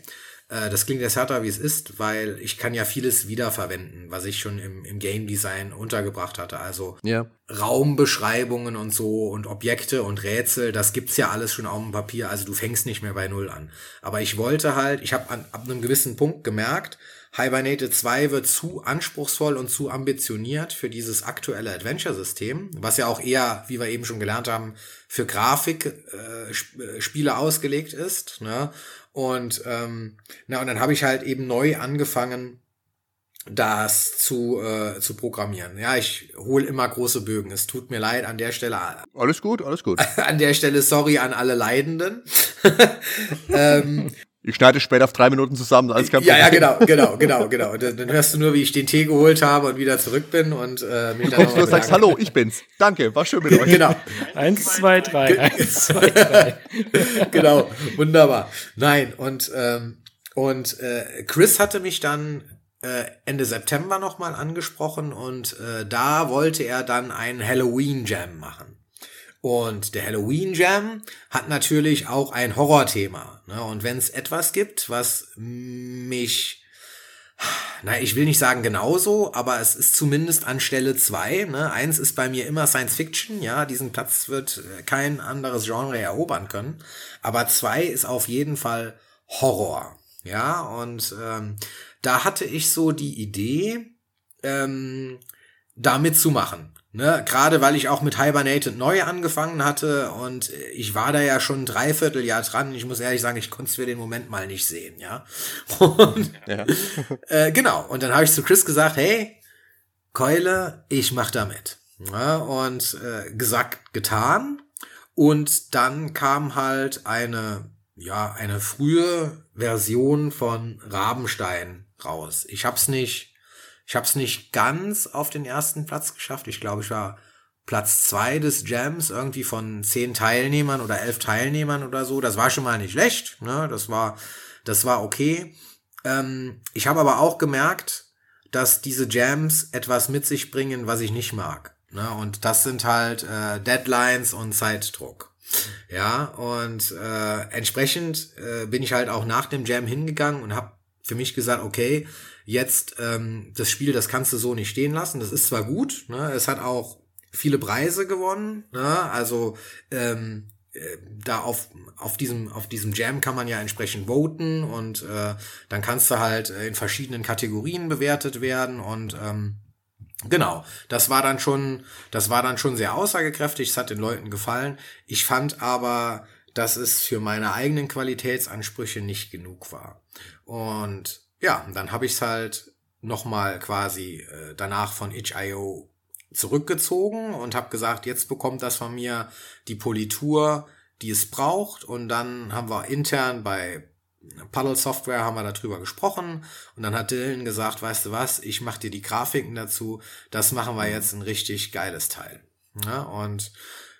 äh, das klingt jetzt härter, wie es ist, weil ich kann ja vieles wiederverwenden, was ich schon im, im Game Design untergebracht hatte. Also ja. Raumbeschreibungen und so und Objekte und Rätsel, das gibt's ja alles schon auf dem Papier. Also du fängst nicht mehr bei Null an. Aber ich wollte halt, ich habe ab einem gewissen Punkt gemerkt, Hibernated 2 wird zu anspruchsvoll und zu ambitioniert für dieses aktuelle Adventure-System, was ja auch eher, wie wir eben schon gelernt haben, für Grafikspiele äh, äh ausgelegt ist. Ne? Und ähm, na, und dann habe ich halt eben neu angefangen, das zu, äh, zu programmieren. Ja, ich hole immer große Bögen. Es tut mir leid an der Stelle. Alles gut, alles gut. An der Stelle sorry an alle Leidenden. ähm, ich schneide später auf drei Minuten zusammen, alles kein Ja, ja, genau, genau, genau, genau. Dann, dann hörst du nur, wie ich den Tee geholt habe und wieder zurück bin und äh, mich dann Du sagst, hallo, ich bin's. Danke, war schön mit euch. Genau. Eins, zwei, drei. Eins, zwei, drei. genau, wunderbar. Nein, und, ähm, und äh, Chris hatte mich dann äh, Ende September nochmal angesprochen und äh, da wollte er dann einen Halloween Jam machen. Und der Halloween Jam hat natürlich auch ein Horrorthema. Ne? Und wenn es etwas gibt, was mich, na, ich will nicht sagen genauso, aber es ist zumindest an Stelle zwei. Ne? Eins ist bei mir immer Science Fiction, ja, diesen Platz wird äh, kein anderes Genre erobern können. Aber zwei ist auf jeden Fall Horror. Ja, und ähm, da hatte ich so die Idee, ähm, damit zu machen. Ne, gerade weil ich auch mit Hibernated neu angefangen hatte und ich war da ja schon ein Dreivierteljahr dran. Ich muss ehrlich sagen, ich konnte es für den Moment mal nicht sehen, ja. Und, ja. äh, genau. Und dann habe ich zu Chris gesagt, hey, Keule, ich mach da mit. Ja, und äh, gesagt, getan. Und dann kam halt eine, ja, eine frühe Version von Rabenstein raus. Ich hab's nicht ich habe es nicht ganz auf den ersten Platz geschafft. Ich glaube, ich war Platz zwei des Jams, irgendwie von zehn Teilnehmern oder elf Teilnehmern oder so. Das war schon mal nicht schlecht. Ne? Das war, das war okay. Ähm, ich habe aber auch gemerkt, dass diese Jams etwas mit sich bringen, was ich nicht mag. Ne? Und das sind halt äh, Deadlines und Zeitdruck. Ja, und äh, entsprechend äh, bin ich halt auch nach dem Jam hingegangen und habe für mich gesagt, okay, jetzt ähm, das Spiel, das kannst du so nicht stehen lassen. Das ist zwar gut, ne? es hat auch viele Preise gewonnen, ne? also ähm, äh, da auf, auf diesem, auf diesem Jam kann man ja entsprechend voten und äh, dann kannst du halt in verschiedenen Kategorien bewertet werden und ähm, Genau, das war dann schon, das war dann schon sehr aussagekräftig, es hat den Leuten gefallen. Ich fand aber, dass es für meine eigenen Qualitätsansprüche nicht genug war. Und ja, dann habe ich es halt nochmal quasi äh, danach von itch.io zurückgezogen und habe gesagt, jetzt bekommt das von mir die Politur, die es braucht. Und dann haben wir intern bei Puddle Software haben wir darüber gesprochen und dann hat Dylan gesagt, weißt du was, ich mache dir die Grafiken dazu, das machen wir jetzt ein richtig geiles Teil. Ja, und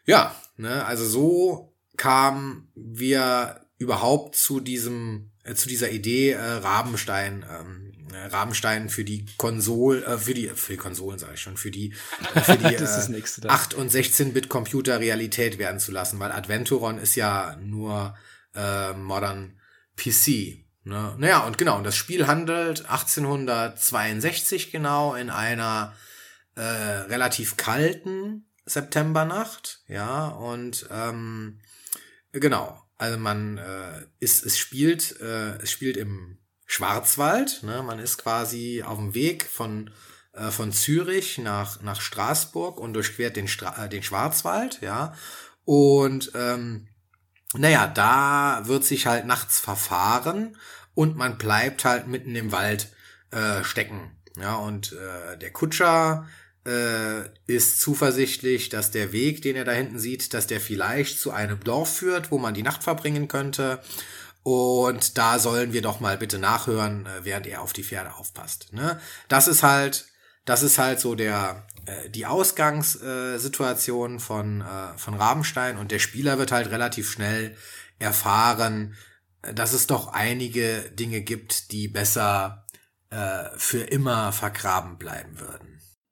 ja, ne, also so kamen wir überhaupt zu diesem, zu dieser Idee äh, Rabenstein, ähm, äh, Rabenstein für die Konsole, äh, für die, für die Konsolen sage ich schon, für die, äh, für die äh, 8 und 16-Bit Computer Realität werden zu lassen, weil Adventuron ist ja nur äh, Modern PC. Ne? Naja, und genau, und das Spiel handelt 1862 genau in einer äh, relativ kalten Septembernacht, ja, und ähm, genau, also man äh, ist, es spielt, äh, es spielt im Schwarzwald, ne? man ist quasi auf dem Weg von äh, von Zürich nach nach Straßburg und durchquert den Stra äh, den Schwarzwald, ja, und ähm, naja, da wird sich halt nachts verfahren und man bleibt halt mitten im Wald äh, stecken. Ja, und äh, der Kutscher äh, ist zuversichtlich, dass der Weg, den er da hinten sieht, dass der vielleicht zu einem Dorf führt, wo man die Nacht verbringen könnte. Und da sollen wir doch mal bitte nachhören, äh, während er auf die Pferde aufpasst. Ne? Das ist halt, das ist halt so der, äh, die Ausgangssituation von, äh, von Rabenstein und der Spieler wird halt relativ schnell erfahren, dass es doch einige Dinge gibt, die besser äh, für immer vergraben bleiben würden.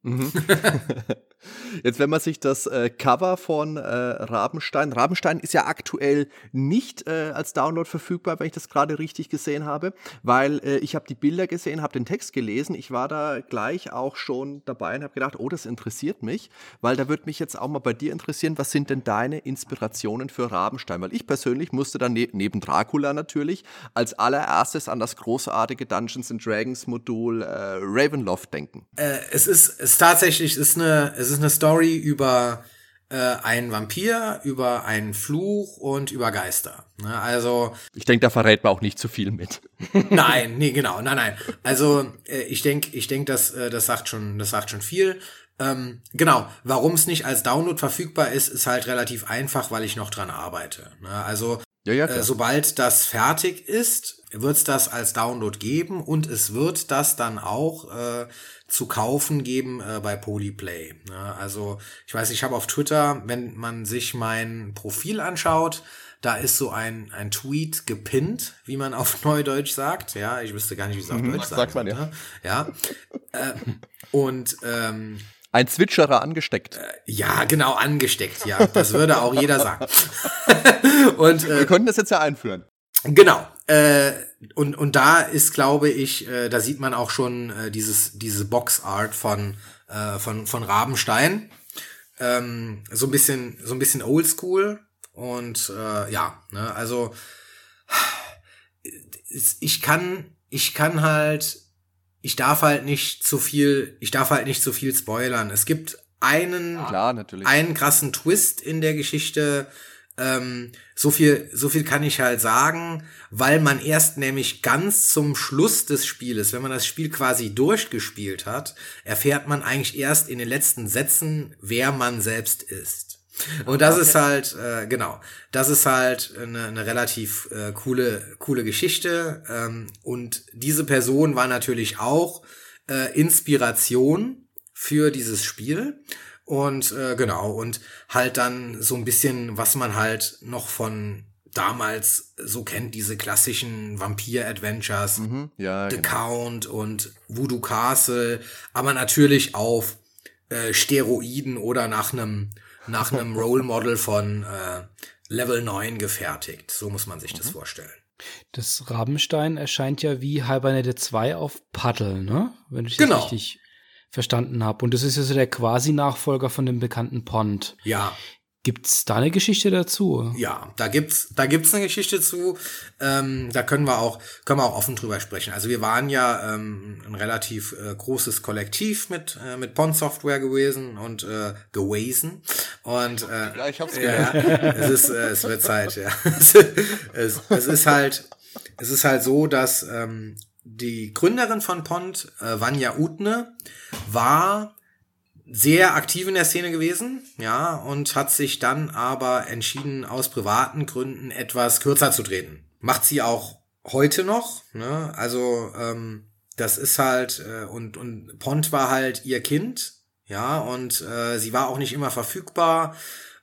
Mhm. Jetzt, wenn man sich das äh, Cover von äh, Rabenstein, Rabenstein ist ja aktuell nicht äh, als Download verfügbar, wenn ich das gerade richtig gesehen habe, weil äh, ich habe die Bilder gesehen, habe den Text gelesen. Ich war da gleich auch schon dabei und habe gedacht, oh, das interessiert mich, weil da würde mich jetzt auch mal bei dir interessieren, was sind denn deine Inspirationen für Rabenstein? Weil ich persönlich musste dann ne neben Dracula natürlich als allererstes an das großartige Dungeons and Dragons Modul äh, Ravenloft denken. Äh, es ist es tatsächlich ist eine es ist eine Story über äh, einen Vampir, über einen Fluch und über Geister. Ne? Also ich denke, da verrät man auch nicht zu viel mit. nein, nee, genau, nein, nein. Also äh, ich denke, ich denke, das, äh, das sagt schon, das sagt schon viel. Ähm, genau, warum es nicht als Download verfügbar ist, ist halt relativ einfach, weil ich noch dran arbeite. Ne? Also ja, ja, äh, sobald das fertig ist, wird es das als Download geben und es wird das dann auch äh, zu kaufen geben äh, bei Polyplay. Ne? Also ich weiß, ich habe auf Twitter, wenn man sich mein Profil anschaut, da ist so ein, ein Tweet gepinnt, wie man auf Neudeutsch sagt. Ja, ich wüsste gar nicht, wie es auf mhm, Deutsch sagt. man ja. Ja. Äh, und ähm, ein Zwitscherer angesteckt. Äh, ja, genau, angesteckt, ja. Das würde auch jeder sagen. und, äh, Wir könnten das jetzt ja einführen. Genau. Äh, und, und da ist, glaube ich, äh, da sieht man auch schon äh, dieses, diese Boxart von, äh, von, von Rabenstein. Ähm, so ein bisschen, so ein bisschen oldschool. Und äh, ja, ne, also ich kann, ich kann halt, ich darf halt nicht zu viel, ich darf halt nicht zu viel spoilern. Es gibt einen, Klar, natürlich. einen krassen Twist in der Geschichte, ähm, so viel, so viel kann ich halt sagen, weil man erst nämlich ganz zum Schluss des Spieles, wenn man das Spiel quasi durchgespielt hat, erfährt man eigentlich erst in den letzten Sätzen, wer man selbst ist. Und das okay. ist halt, äh, genau, das ist halt eine, eine relativ äh, coole, coole Geschichte. Ähm, und diese Person war natürlich auch äh, Inspiration für dieses Spiel. Und äh, genau, und halt dann so ein bisschen, was man halt noch von damals so kennt, diese klassischen Vampir-Adventures, mhm, ja, The genau. Count und Voodoo Castle, aber natürlich auf äh, Steroiden oder nach einem nach einem Role Model von äh, Level 9 gefertigt. So muss man sich mhm. das vorstellen. Das Rabenstein erscheint ja wie Hibernate 2 auf Paddle, ne? Wenn ich genau. das richtig verstanden habe. Und das ist ja so der Quasi-Nachfolger von dem bekannten Pond. Ja. Gibt's da eine Geschichte dazu? Ja, da gibt's, da gibt's eine Geschichte zu. Ähm, da können wir auch, können wir auch offen drüber sprechen. Also wir waren ja ähm, ein relativ äh, großes Kollektiv mit äh, mit Pond Software gewesen und äh, gewesen und äh, ja, ich hab's gelernt. Ja, es ist, äh, es wird Zeit. Ja, es, es ist halt, es ist halt so, dass ähm, die Gründerin von Pond, äh, Vanya Utne, war sehr aktiv in der Szene gewesen, ja, und hat sich dann aber entschieden, aus privaten Gründen etwas kürzer zu treten. Macht sie auch heute noch, ne? Also, ähm, das ist halt, äh, und, und Pont war halt ihr Kind, ja, und äh, sie war auch nicht immer verfügbar.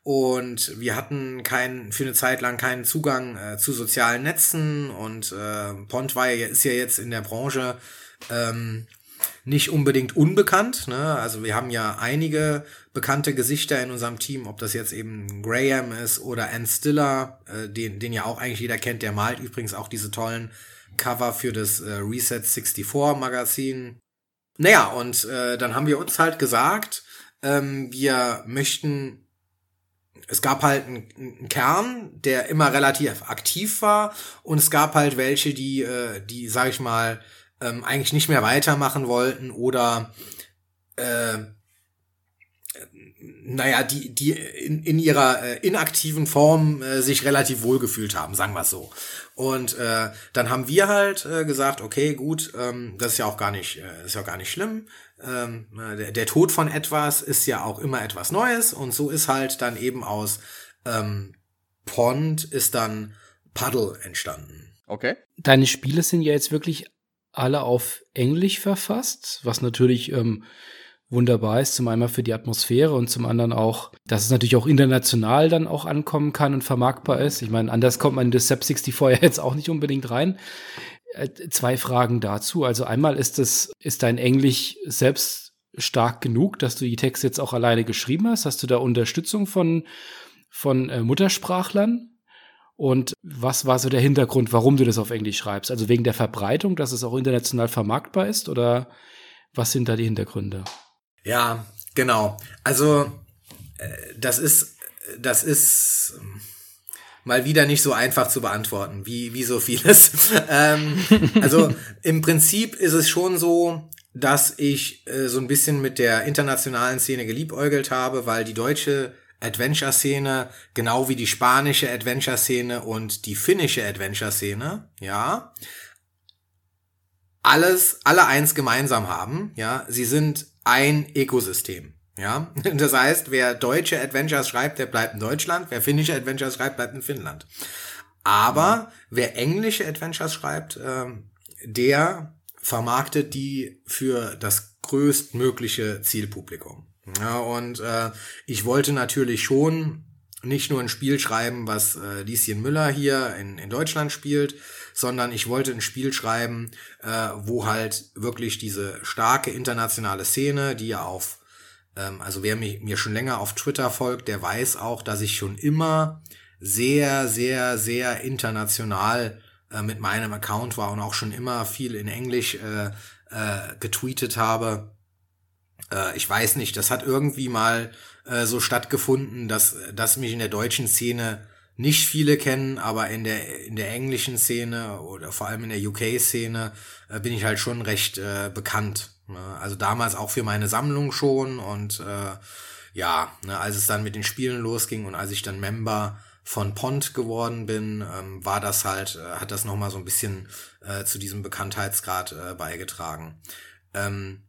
Und wir hatten keinen, für eine Zeit lang keinen Zugang äh, zu sozialen Netzen und äh, Pont war ja, ist ja jetzt in der Branche ähm, nicht unbedingt unbekannt. Ne? Also wir haben ja einige bekannte Gesichter in unserem Team, ob das jetzt eben Graham ist oder Ann Stiller, äh, den, den ja auch eigentlich jeder kennt, der malt übrigens auch diese tollen Cover für das äh, Reset 64 Magazin. Naja, und äh, dann haben wir uns halt gesagt, ähm, wir möchten es gab halt einen, einen, Kern, der immer relativ aktiv war und es gab halt welche, die, äh, die, sag ich mal, ähm, eigentlich nicht mehr weitermachen wollten oder äh, naja, die, die in, in ihrer äh, inaktiven Form äh, sich relativ wohlgefühlt haben, sagen wir es so. Und äh, dann haben wir halt äh, gesagt, okay, gut, ähm, das ist ja auch gar nicht, äh, ist ja auch gar nicht schlimm. Ähm, der, der Tod von etwas ist ja auch immer etwas Neues und so ist halt dann eben aus ähm, Pond ist dann Puddle entstanden. Okay. Deine Spiele sind ja jetzt wirklich alle auf Englisch verfasst, was natürlich ähm, wunderbar ist, zum einen für die Atmosphäre und zum anderen auch, dass es natürlich auch international dann auch ankommen kann und vermarktbar ist. Ich meine, anders kommt man in das SEP 64 ja jetzt auch nicht unbedingt rein. Äh, zwei Fragen dazu. Also einmal ist es, ist dein Englisch selbst stark genug, dass du die Texte jetzt auch alleine geschrieben hast? Hast du da Unterstützung von, von äh, Muttersprachlern? Und was war so der Hintergrund, warum du das auf Englisch schreibst? Also wegen der Verbreitung, dass es auch international vermarktbar ist? Oder was sind da die Hintergründe? Ja, genau. Also äh, das ist, das ist mal wieder nicht so einfach zu beantworten, wie, wie so vieles. ähm, also im Prinzip ist es schon so, dass ich äh, so ein bisschen mit der internationalen Szene geliebäugelt habe, weil die deutsche Adventure-Szene, genau wie die spanische Adventure-Szene und die finnische Adventure-Szene, ja, alles, alle eins gemeinsam haben, ja, sie sind ein Ökosystem. Ja, das heißt, wer deutsche Adventures schreibt, der bleibt in Deutschland, wer finnische Adventures schreibt, bleibt in Finnland. Aber wer englische Adventures schreibt, ähm, der vermarktet die für das größtmögliche Zielpublikum. Ja, und äh, ich wollte natürlich schon nicht nur ein Spiel schreiben, was äh, Lieschen Müller hier in, in Deutschland spielt, sondern ich wollte ein Spiel schreiben, äh, wo halt wirklich diese starke internationale Szene, die ja auf, ähm, also wer mir, mir schon länger auf Twitter folgt, der weiß auch, dass ich schon immer sehr, sehr, sehr international äh, mit meinem Account war und auch schon immer viel in Englisch äh, äh, getweetet habe äh, ich weiß nicht, das hat irgendwie mal äh, so stattgefunden, dass, dass mich in der deutschen Szene nicht viele kennen, aber in der, in der englischen Szene oder vor allem in der UK-Szene äh, bin ich halt schon recht äh, bekannt. Ne? Also damals auch für meine Sammlung schon und äh, ja, ne, als es dann mit den Spielen losging und als ich dann Member von Pont geworden bin, ähm, war das halt, äh, hat das nochmal so ein bisschen äh, zu diesem Bekanntheitsgrad äh, beigetragen. Ähm,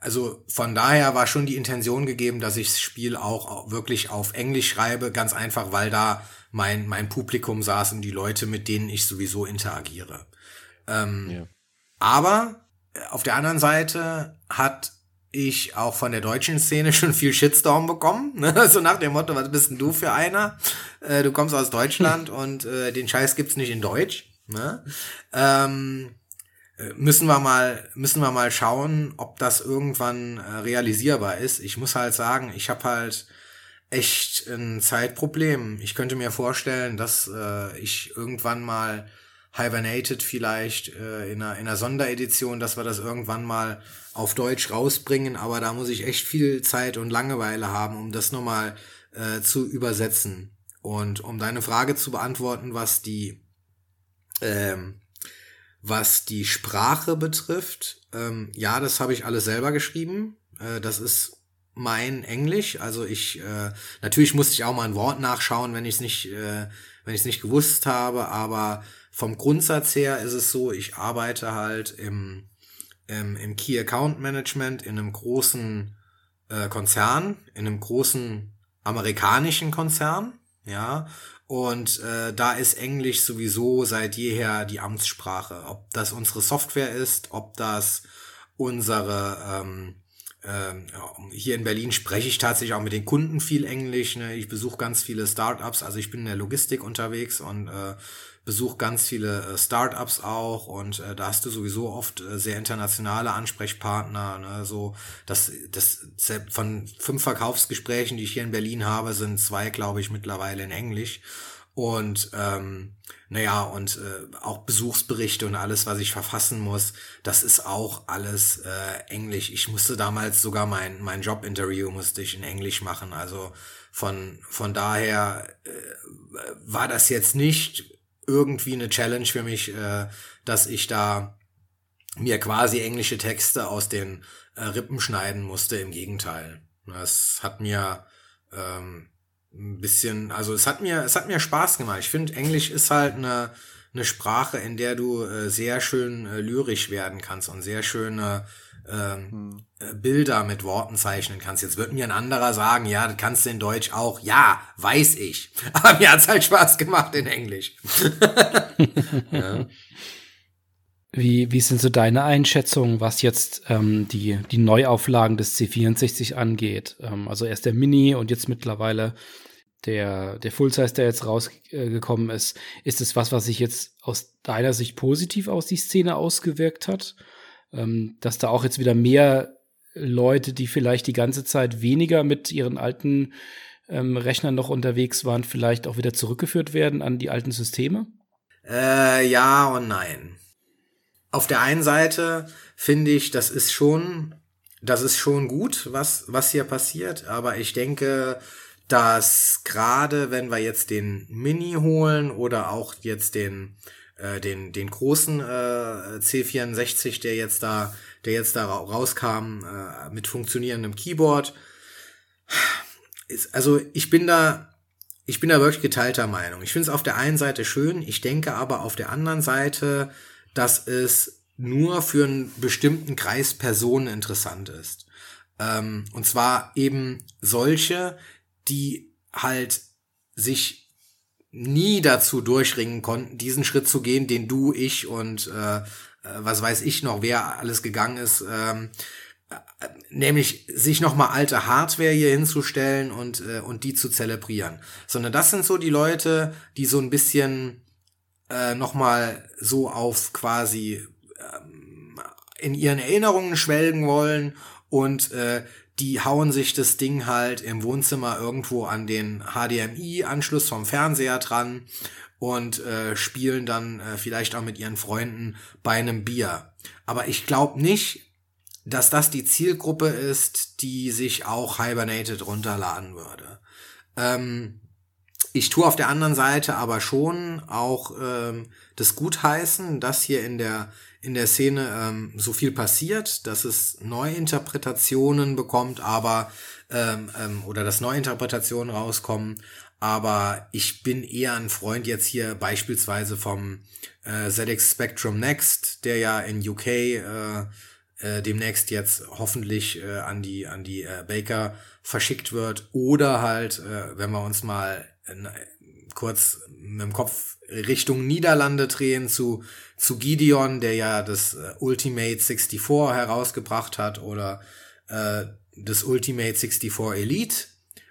also von daher war schon die Intention gegeben, dass ich das Spiel auch wirklich auf Englisch schreibe, ganz einfach, weil da mein, mein Publikum saß und die Leute, mit denen ich sowieso interagiere. Ähm, ja. Aber äh, auf der anderen Seite hat ich auch von der deutschen Szene schon viel Shitstorm bekommen. Ne? So nach dem Motto, was bist denn du für einer? Äh, du kommst aus Deutschland und äh, den Scheiß gibt's nicht in Deutsch. Ne? Ähm, äh, müssen wir mal, müssen wir mal schauen, ob das irgendwann äh, realisierbar ist. Ich muss halt sagen, ich habe halt echt ein Zeitproblem. Ich könnte mir vorstellen, dass äh, ich irgendwann mal Hibernated vielleicht äh, in, einer, in einer Sonderedition, dass wir das irgendwann mal auf Deutsch rausbringen, aber da muss ich echt viel Zeit und Langeweile haben, um das nochmal äh, zu übersetzen. Und um deine Frage zu beantworten, was die ähm, was die Sprache betrifft, ähm, ja, das habe ich alles selber geschrieben. Äh, das ist mein Englisch. Also ich äh, natürlich musste ich auch mal ein Wort nachschauen, wenn ich es nicht, äh, wenn ich es nicht gewusst habe. Aber vom Grundsatz her ist es so, ich arbeite halt im, im, im Key Account Management in einem großen äh, Konzern, in einem großen amerikanischen Konzern, ja. Und äh, da ist Englisch sowieso seit jeher die Amtssprache. Ob das unsere Software ist, ob das unsere ähm, ähm, hier in Berlin spreche ich tatsächlich auch mit den Kunden viel Englisch. Ne? Ich besuche ganz viele Startups, also ich bin in der Logistik unterwegs und äh, besuche ganz viele äh, Startups auch und äh, da hast du sowieso oft äh, sehr internationale Ansprechpartner. Ne? So, das, das von fünf Verkaufsgesprächen, die ich hier in Berlin habe, sind zwei, glaube ich, mittlerweile in Englisch. Und ähm, naja, und äh, auch Besuchsberichte und alles, was ich verfassen muss, das ist auch alles äh, Englisch. Ich musste damals sogar mein, mein Jobinterview musste ich in Englisch machen. Also von, von daher äh, war das jetzt nicht irgendwie eine Challenge für mich, äh, dass ich da mir quasi englische Texte aus den äh, Rippen schneiden musste. Im Gegenteil. Das hat mir ähm, ein bisschen, also es hat mir, es hat mir Spaß gemacht. Ich finde, Englisch ist halt eine, eine Sprache, in der du äh, sehr schön äh, lyrisch werden kannst und sehr schöne ähm, hm. Äh, Bilder mit Worten zeichnen kannst. Jetzt wird mir ein anderer sagen, ja, das kannst du in Deutsch auch. Ja, weiß ich. Aber mir hat's halt Spaß gemacht in Englisch. ja. Wie, wie sind so deine Einschätzungen, was jetzt ähm, die, die Neuauflagen des C64 angeht? Ähm, also erst der Mini und jetzt mittlerweile der, der Full-Size, der jetzt rausgekommen ist. Ist es was, was sich jetzt aus deiner Sicht positiv aus die Szene ausgewirkt hat? Ähm, dass da auch jetzt wieder mehr Leute, die vielleicht die ganze Zeit weniger mit ihren alten ähm, Rechnern noch unterwegs waren, vielleicht auch wieder zurückgeführt werden an die alten Systeme? Äh, ja und nein auf der einen Seite finde ich, das ist schon, das ist schon gut, was, was hier passiert, aber ich denke, dass gerade wenn wir jetzt den Mini holen oder auch jetzt den, äh, den, den großen äh, C64, der jetzt da, der jetzt da rauskam, äh, mit funktionierendem Keyboard, ist, also ich bin da, ich bin da wirklich geteilter Meinung. Ich finde es auf der einen Seite schön, ich denke aber auf der anderen Seite, dass es nur für einen bestimmten Kreis Personen interessant ist. Ähm, und zwar eben solche, die halt sich nie dazu durchringen konnten, diesen Schritt zu gehen, den du, ich und äh, äh was weiß ich noch, wer alles gegangen ist, ähm, äh, nämlich sich nochmal alte Hardware hier hinzustellen und, äh, und die zu zelebrieren. Sondern das sind so die Leute, die so ein bisschen äh, nochmal so auf quasi ähm, in ihren Erinnerungen schwelgen wollen und äh, die hauen sich das Ding halt im Wohnzimmer irgendwo an den HDMI-Anschluss vom Fernseher dran und äh, spielen dann äh, vielleicht auch mit ihren Freunden bei einem Bier. Aber ich glaube nicht, dass das die Zielgruppe ist, die sich auch Hibernated runterladen würde. Ähm, ich tue auf der anderen Seite aber schon auch ähm, das Gutheißen, dass hier in der in der Szene ähm, so viel passiert, dass es Neuinterpretationen bekommt, aber ähm, ähm, oder dass Neuinterpretationen rauskommen. Aber ich bin eher ein Freund jetzt hier beispielsweise vom äh, ZX Spectrum Next, der ja in UK äh, äh, demnächst jetzt hoffentlich äh, an die an die äh, Baker verschickt wird oder halt, äh, wenn wir uns mal kurz mit dem Kopf Richtung Niederlande drehen zu, zu Gideon, der ja das äh, Ultimate 64 herausgebracht hat oder äh, das Ultimate 64 Elite,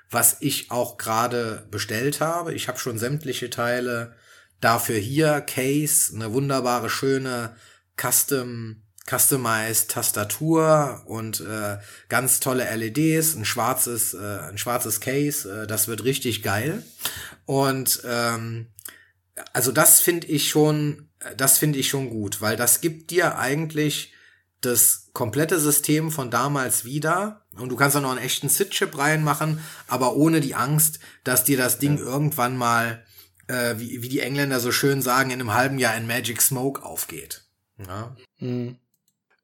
was ich auch gerade bestellt habe. Ich habe schon sämtliche Teile dafür hier. Case, eine wunderbare, schöne Custom customized Tastatur und äh, ganz tolle LEDs, ein schwarzes, äh, ein schwarzes Case, äh, das wird richtig geil. Und ähm, also das finde ich schon, das finde ich schon gut, weil das gibt dir eigentlich das komplette System von damals wieder und du kannst auch noch einen echten SID-Chip reinmachen, aber ohne die Angst, dass dir das Ding ja. irgendwann mal, äh, wie, wie die Engländer so schön sagen, in einem halben Jahr in Magic Smoke aufgeht. Ja. Mhm.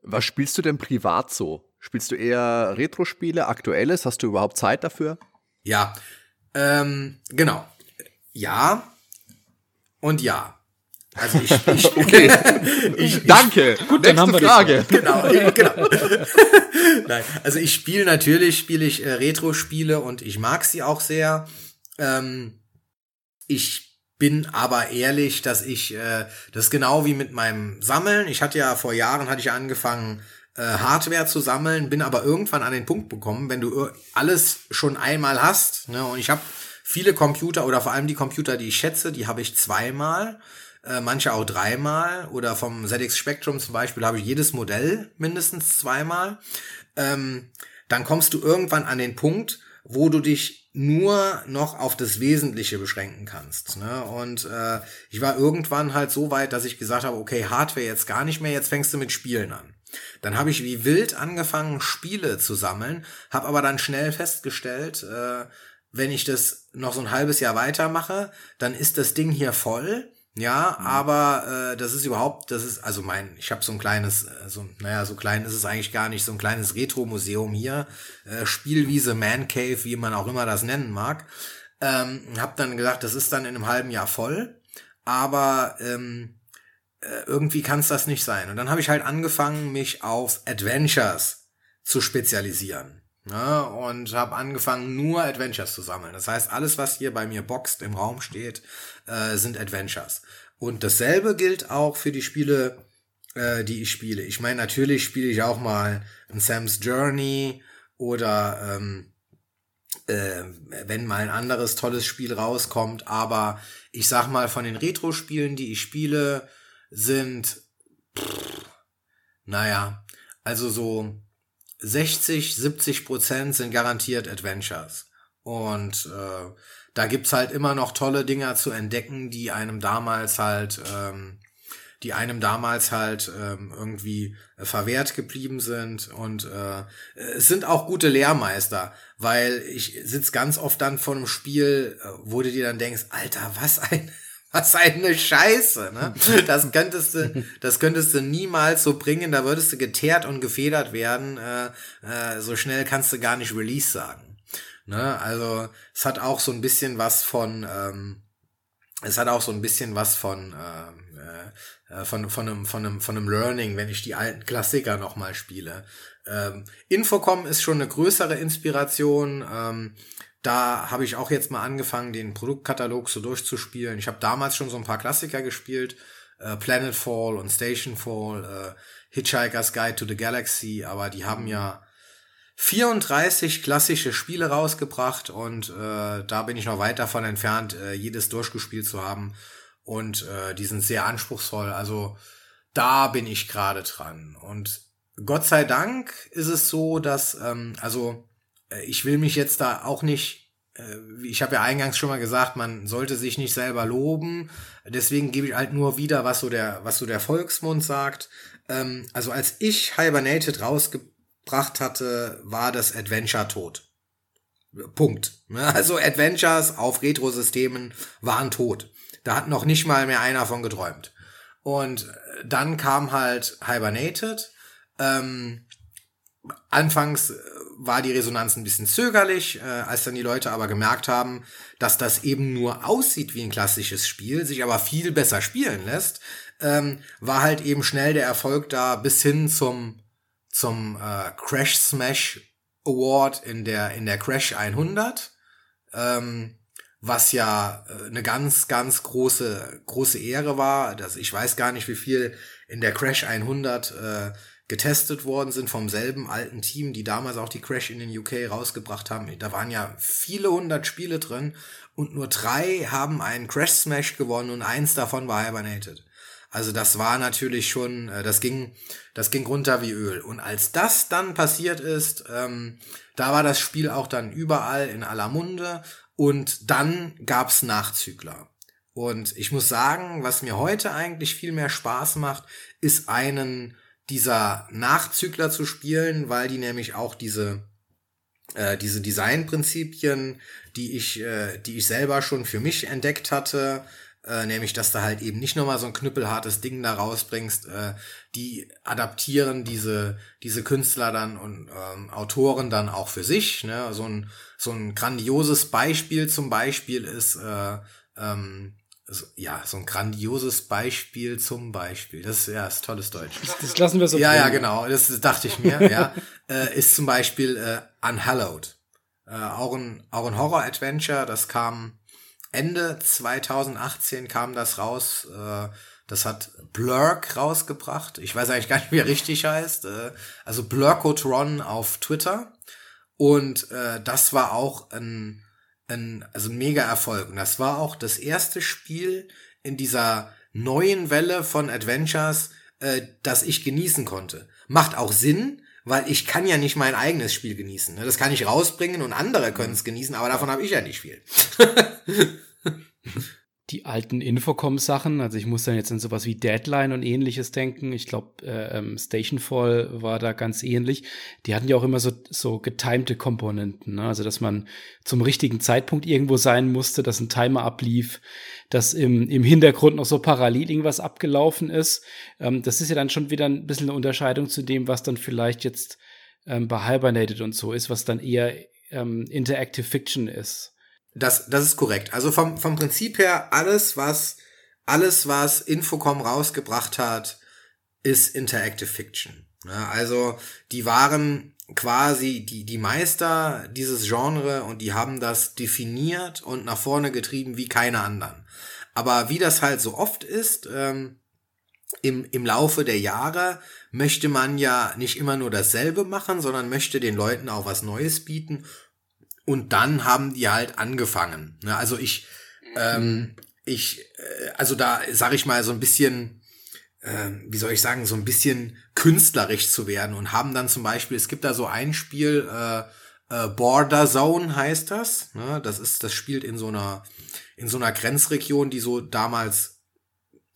Was spielst du denn privat so? Spielst du eher Retro-Spiele, aktuelles? Hast du überhaupt Zeit dafür? Ja, ähm, genau. Ja und ja. Also ich, ich, okay. ich, Danke. Gut, Nächste dann haben wir Frage. Die genau, genau. Nein, also ich spiele natürlich, spiele ich äh, Retro-Spiele und ich mag sie auch sehr. Ähm, ich bin aber ehrlich, dass ich äh, das genau wie mit meinem Sammeln. Ich hatte ja vor Jahren hatte ich angefangen äh, Hardware zu sammeln, bin aber irgendwann an den Punkt gekommen, wenn du alles schon einmal hast. Ne, und ich habe viele Computer oder vor allem die Computer, die ich schätze, die habe ich zweimal, äh, manche auch dreimal oder vom ZX Spectrum zum Beispiel habe ich jedes Modell mindestens zweimal. Ähm, dann kommst du irgendwann an den Punkt, wo du dich nur noch auf das Wesentliche beschränken kannst. Ne? Und äh, ich war irgendwann halt so weit, dass ich gesagt habe, okay, Hardware jetzt gar nicht mehr, jetzt fängst du mit Spielen an. Dann habe ich wie wild angefangen, Spiele zu sammeln, habe aber dann schnell festgestellt, äh, wenn ich das noch so ein halbes Jahr weitermache, dann ist das Ding hier voll ja, mhm. aber äh, das ist überhaupt, das ist, also mein, ich habe so ein kleines, äh, so, naja, so klein ist es eigentlich gar nicht, so ein kleines Retro-Museum hier, äh, Spielwiese, Man Cave, wie man auch immer das nennen mag. Ähm, hab dann gesagt, das ist dann in einem halben Jahr voll, aber ähm, äh, irgendwie kann es das nicht sein. Und dann habe ich halt angefangen, mich auf Adventures zu spezialisieren. Ne, und habe angefangen, nur Adventures zu sammeln. Das heißt, alles, was hier bei mir boxt im Raum steht, äh, sind Adventures. Und dasselbe gilt auch für die Spiele, äh, die ich spiele. Ich meine, natürlich spiele ich auch mal ein Sam's Journey oder ähm, äh, wenn mal ein anderes tolles Spiel rauskommt. Aber ich sag mal, von den Retro-Spielen, die ich spiele, sind, pff, naja, also so 60, 70 Prozent sind garantiert Adventures. Und äh, da gibt's halt immer noch tolle Dinger zu entdecken, die einem damals halt, ähm, die einem damals halt ähm, irgendwie äh, verwehrt geblieben sind. Und äh, es sind auch gute Lehrmeister, weil ich sitz ganz oft dann vor einem Spiel, äh, wo du dir dann denkst, Alter, was ein was eine Scheiße, ne? Das könntest du, das könntest du niemals so bringen, da würdest du geteert und gefedert werden. Äh, äh, so schnell kannst du gar nicht Release sagen. Ne? Also es hat auch so ein bisschen was von, ähm, es hat auch so ein bisschen was von, ähm, äh, äh, von, von, einem, von, einem, von einem Learning, wenn ich die alten Klassiker nochmal spiele. Ähm, Infocom ist schon eine größere Inspiration. Ähm, da habe ich auch jetzt mal angefangen, den Produktkatalog so durchzuspielen. Ich habe damals schon so ein paar Klassiker gespielt, äh, Planetfall und Stationfall, äh, Hitchhiker's Guide to the Galaxy, aber die haben ja 34 klassische Spiele rausgebracht und äh, da bin ich noch weit davon entfernt, äh, jedes durchgespielt zu haben. Und äh, die sind sehr anspruchsvoll. Also da bin ich gerade dran. Und Gott sei Dank ist es so, dass, ähm, also ich will mich jetzt da auch nicht, äh, ich habe ja eingangs schon mal gesagt, man sollte sich nicht selber loben. Deswegen gebe ich halt nur wieder, was so der, was so der Volksmund sagt. Ähm, also als ich Hibernated rausgebracht hatte, war das Adventure tot. Punkt. Also Adventures auf Retro-Systemen waren tot. Da hat noch nicht mal mehr einer von geträumt. Und dann kam halt Hibernated. Ähm, anfangs war die Resonanz ein bisschen zögerlich, äh, als dann die Leute aber gemerkt haben, dass das eben nur aussieht wie ein klassisches Spiel, sich aber viel besser spielen lässt, ähm, war halt eben schnell der Erfolg da bis hin zum zum äh, Crash Smash Award in der in der Crash 100, ähm, was ja äh, eine ganz ganz große große Ehre war. dass ich weiß gar nicht, wie viel in der Crash 100 äh, getestet worden sind vom selben alten Team, die damals auch die Crash in den UK rausgebracht haben. Da waren ja viele hundert Spiele drin und nur drei haben einen Crash Smash gewonnen und eins davon war Hibernated. Also das war natürlich schon, äh, das ging, das ging runter wie Öl. Und als das dann passiert ist, ähm, da war das Spiel auch dann überall in aller Munde und dann gab's Nachzügler. Und ich muss sagen, was mir heute eigentlich viel mehr Spaß macht, ist einen dieser Nachzügler zu spielen, weil die nämlich auch diese äh, diese Designprinzipien, die ich äh, die ich selber schon für mich entdeckt hatte, äh, nämlich dass du halt eben nicht nochmal so ein knüppelhartes Ding da rausbringst, äh, die adaptieren diese diese Künstler dann und ähm, Autoren dann auch für sich. Ne? So ein so ein grandioses Beispiel zum Beispiel ist äh, ähm, so, ja, so ein grandioses Beispiel zum Beispiel. Das ist ja ist tolles Deutsch. Das, das lassen wir so. Ja, ja, genau. Das dachte ich mir. ja, äh, ist zum Beispiel äh, Unhallowed. Äh, auch ein auch ein Horror-Adventure. Das kam Ende 2018 kam das raus. Äh, das hat Blurk rausgebracht. Ich weiß eigentlich gar nicht, wie er richtig heißt. Äh, also Blurkotron auf Twitter. Und äh, das war auch ein ein, also ein mega Erfolg. Und das war auch das erste Spiel in dieser neuen Welle von Adventures, äh, das ich genießen konnte. Macht auch Sinn, weil ich kann ja nicht mein eigenes Spiel genießen. Ne? Das kann ich rausbringen und andere können es genießen, aber davon habe ich ja nicht viel. die alten Infocom-Sachen. Also ich muss dann jetzt an sowas wie Deadline und ähnliches denken. Ich glaube, äh, ähm, Stationfall war da ganz ähnlich. Die hatten ja auch immer so, so getimte Komponenten. Ne? Also dass man zum richtigen Zeitpunkt irgendwo sein musste, dass ein Timer ablief, dass im, im Hintergrund noch so parallel irgendwas abgelaufen ist. Ähm, das ist ja dann schon wieder ein bisschen eine Unterscheidung zu dem, was dann vielleicht jetzt ähm, bei Hibernated und so ist, was dann eher ähm, Interactive Fiction ist. Das, das ist korrekt. Also vom, vom Prinzip her, alles, was, alles, was Infocom rausgebracht hat, ist Interactive Fiction. Ja, also, die waren quasi die, die Meister dieses Genre und die haben das definiert und nach vorne getrieben wie keine anderen. Aber wie das halt so oft ist, ähm, im, im Laufe der Jahre möchte man ja nicht immer nur dasselbe machen, sondern möchte den Leuten auch was Neues bieten und dann haben die halt angefangen. Ne? Also ich, ähm, ich, äh, also da sage ich mal so ein bisschen, äh, wie soll ich sagen, so ein bisschen künstlerisch zu werden und haben dann zum Beispiel, es gibt da so ein Spiel, äh, äh, Border Zone heißt das. Ne? Das ist, das spielt in so einer, in so einer Grenzregion, die so damals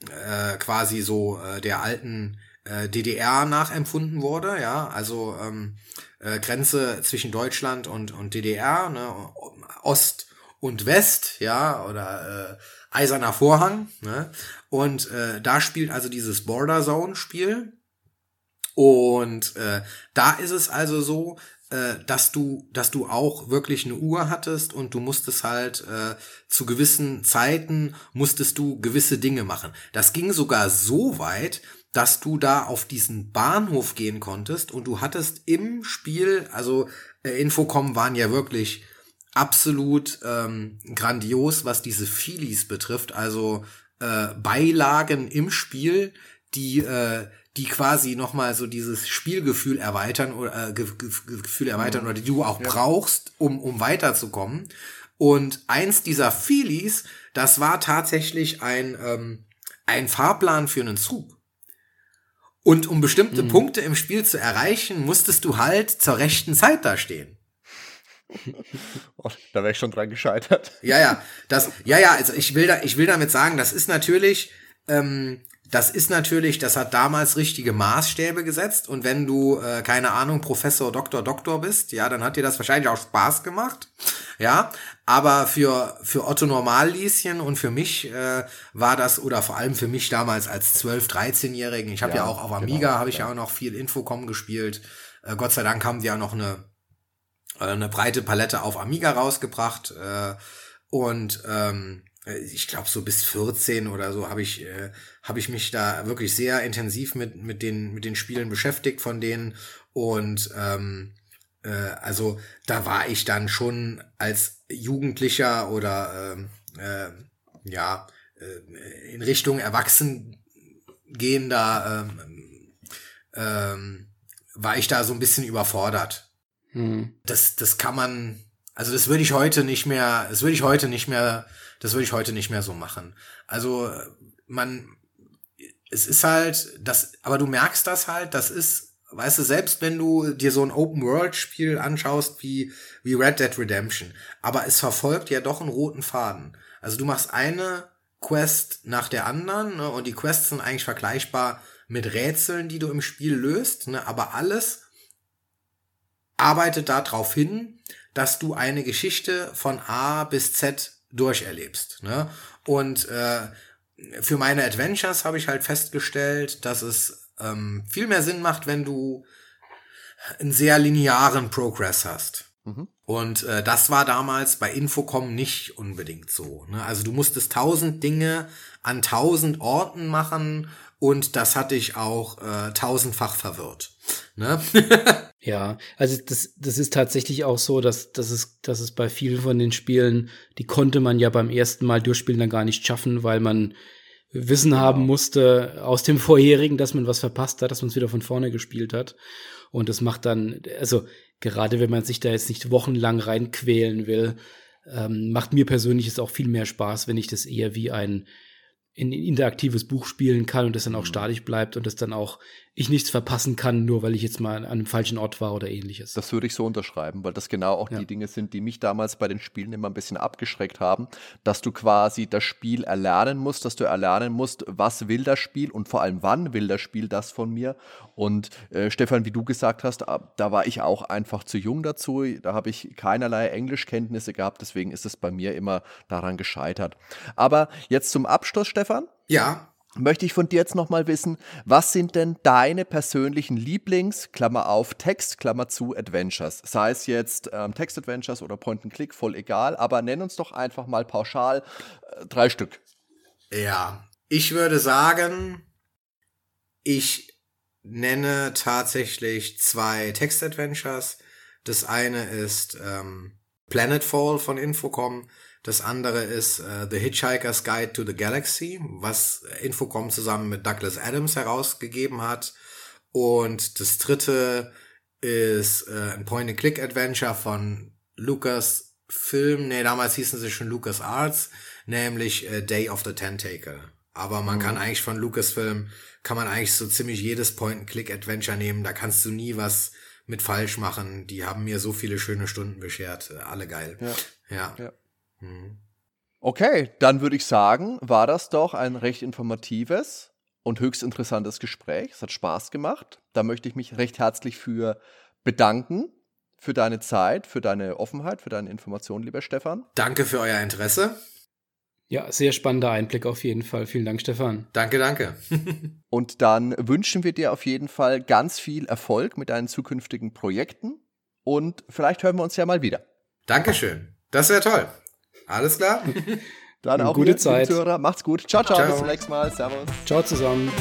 äh, quasi so äh, der alten äh, DDR nachempfunden wurde, ja, also ähm, äh, Grenze zwischen Deutschland und, und DDR, ne? Ost und West, ja, oder äh, Eiserner Vorhang, ne? Und äh, da spielt also dieses Border Zone Spiel. Und äh, da ist es also so, äh, dass du, dass du auch wirklich eine Uhr hattest und du musstest halt äh, zu gewissen Zeiten musstest du gewisse Dinge machen. Das ging sogar so weit, dass du da auf diesen Bahnhof gehen konntest und du hattest im Spiel, also äh, Infocom waren ja wirklich absolut ähm, grandios, was diese Feelies betrifft, also äh, Beilagen im Spiel, die äh, die quasi noch mal so dieses Spielgefühl erweitern oder äh, Ge Ge Gefühl erweitern mhm. oder die du auch ja. brauchst, um um weiterzukommen. Und eins dieser Feelies, das war tatsächlich ein ähm, ein Fahrplan für einen Zug. Und um bestimmte mhm. Punkte im Spiel zu erreichen, musstest du halt zur rechten Zeit da stehen. Oh, da wäre ich schon dran gescheitert. Ja, ja, das, ja, ja, also ich will da, ich will damit sagen, das ist natürlich, ähm, das ist natürlich, das hat damals richtige Maßstäbe gesetzt. Und wenn du, äh, keine Ahnung, Professor, Doktor, Doktor bist, ja, dann hat dir das wahrscheinlich auch Spaß gemacht, ja, aber für, für Otto Normallieschen und für mich äh, war das, oder vor allem für mich damals als 12-, 13-Jährigen, ich habe ja, ja, auch auf Amiga, genau, habe ich ja. ja auch noch viel Infocom gespielt, äh, Gott sei Dank haben die ja noch eine, äh, eine breite Palette auf Amiga rausgebracht. Äh, und ähm, äh, ich glaube so bis 14 oder so habe ich äh, habe ich mich da wirklich sehr intensiv mit mit den mit den Spielen beschäftigt von denen und ähm, äh, also da war ich dann schon als Jugendlicher oder ähm, äh, ja äh, in Richtung Erwachsen gehender ähm, ähm, war ich da so ein bisschen überfordert. Hm. Das das kann man also das würde ich heute nicht mehr das würde ich heute nicht mehr das würde ich heute nicht mehr so machen. Also man, es ist halt, das, aber du merkst das halt, das ist, weißt du, selbst wenn du dir so ein Open-World-Spiel anschaust wie, wie Red Dead Redemption, aber es verfolgt ja doch einen roten Faden. Also du machst eine Quest nach der anderen ne, und die Quests sind eigentlich vergleichbar mit Rätseln, die du im Spiel löst, ne, aber alles arbeitet darauf hin, dass du eine Geschichte von A bis Z durcherlebst. Ne? Und äh, für meine Adventures habe ich halt festgestellt, dass es ähm, viel mehr Sinn macht, wenn du einen sehr linearen Progress hast. Mhm. Und äh, das war damals bei Infocom nicht unbedingt so. Ne? Also du musstest tausend Dinge an tausend Orten machen und das hatte ich auch äh, tausendfach verwirrt. Ne? ja, also das, das ist tatsächlich auch so, dass, dass, es, dass es bei vielen von den Spielen, die konnte man ja beim ersten Mal durchspielen dann gar nicht schaffen, weil man Wissen genau. haben musste aus dem vorherigen, dass man was verpasst hat, dass man es wieder von vorne gespielt hat. Und das macht dann, also gerade wenn man sich da jetzt nicht wochenlang reinquälen will, ähm, macht mir persönlich es auch viel mehr Spaß, wenn ich das eher wie ein in interaktives Buch spielen kann und das dann auch mhm. statisch bleibt und das dann auch ich nichts verpassen kann, nur weil ich jetzt mal an einem falschen Ort war oder ähnliches. Das würde ich so unterschreiben, weil das genau auch ja. die Dinge sind, die mich damals bei den Spielen immer ein bisschen abgeschreckt haben, dass du quasi das Spiel erlernen musst, dass du erlernen musst, was will das Spiel und vor allem wann will das Spiel das von mir. Und äh, Stefan, wie du gesagt hast, da war ich auch einfach zu jung dazu, da habe ich keinerlei Englischkenntnisse gehabt, deswegen ist es bei mir immer daran gescheitert. Aber jetzt zum Abschluss, Stefan. Ja möchte ich von dir jetzt nochmal wissen, was sind denn deine persönlichen Lieblings, Klammer auf, Text, Klammer zu, Adventures? Sei es jetzt ähm, Text-Adventures oder Point-and-Click, voll egal, aber nenn uns doch einfach mal pauschal äh, drei Stück. Ja, ich würde sagen, ich nenne tatsächlich zwei Text-Adventures. Das eine ist ähm, Planetfall von Infocom das andere ist äh, The Hitchhiker's Guide to the Galaxy, was Infocom zusammen mit Douglas Adams herausgegeben hat. Und das dritte ist äh, ein Point-and-Click-Adventure von Lucas Film, nee, damals hießen sie schon Lucas Arts, nämlich äh, Day of the Tentacle. Aber man mhm. kann eigentlich von Lucasfilm, kann man eigentlich so ziemlich jedes Point-and-Click-Adventure nehmen, da kannst du nie was mit falsch machen. Die haben mir so viele schöne Stunden beschert. Alle geil. Ja. ja. ja. Mhm. Okay, dann würde ich sagen, war das doch ein recht informatives und höchst interessantes Gespräch. Es hat Spaß gemacht. Da möchte ich mich recht herzlich für bedanken, für deine Zeit, für deine Offenheit, für deine Informationen, lieber Stefan. Danke für euer Interesse. Ja, sehr spannender Einblick auf jeden Fall. Vielen Dank, Stefan. Danke, danke. und dann wünschen wir dir auf jeden Fall ganz viel Erfolg mit deinen zukünftigen Projekten und vielleicht hören wir uns ja mal wieder. Dankeschön. Das wäre toll. Alles klar? Dann auch gute Zeit. Zuhörer. Macht's gut. Ciao, ciao, ciao. Bis zum nächsten Mal. Servus. Ciao zusammen.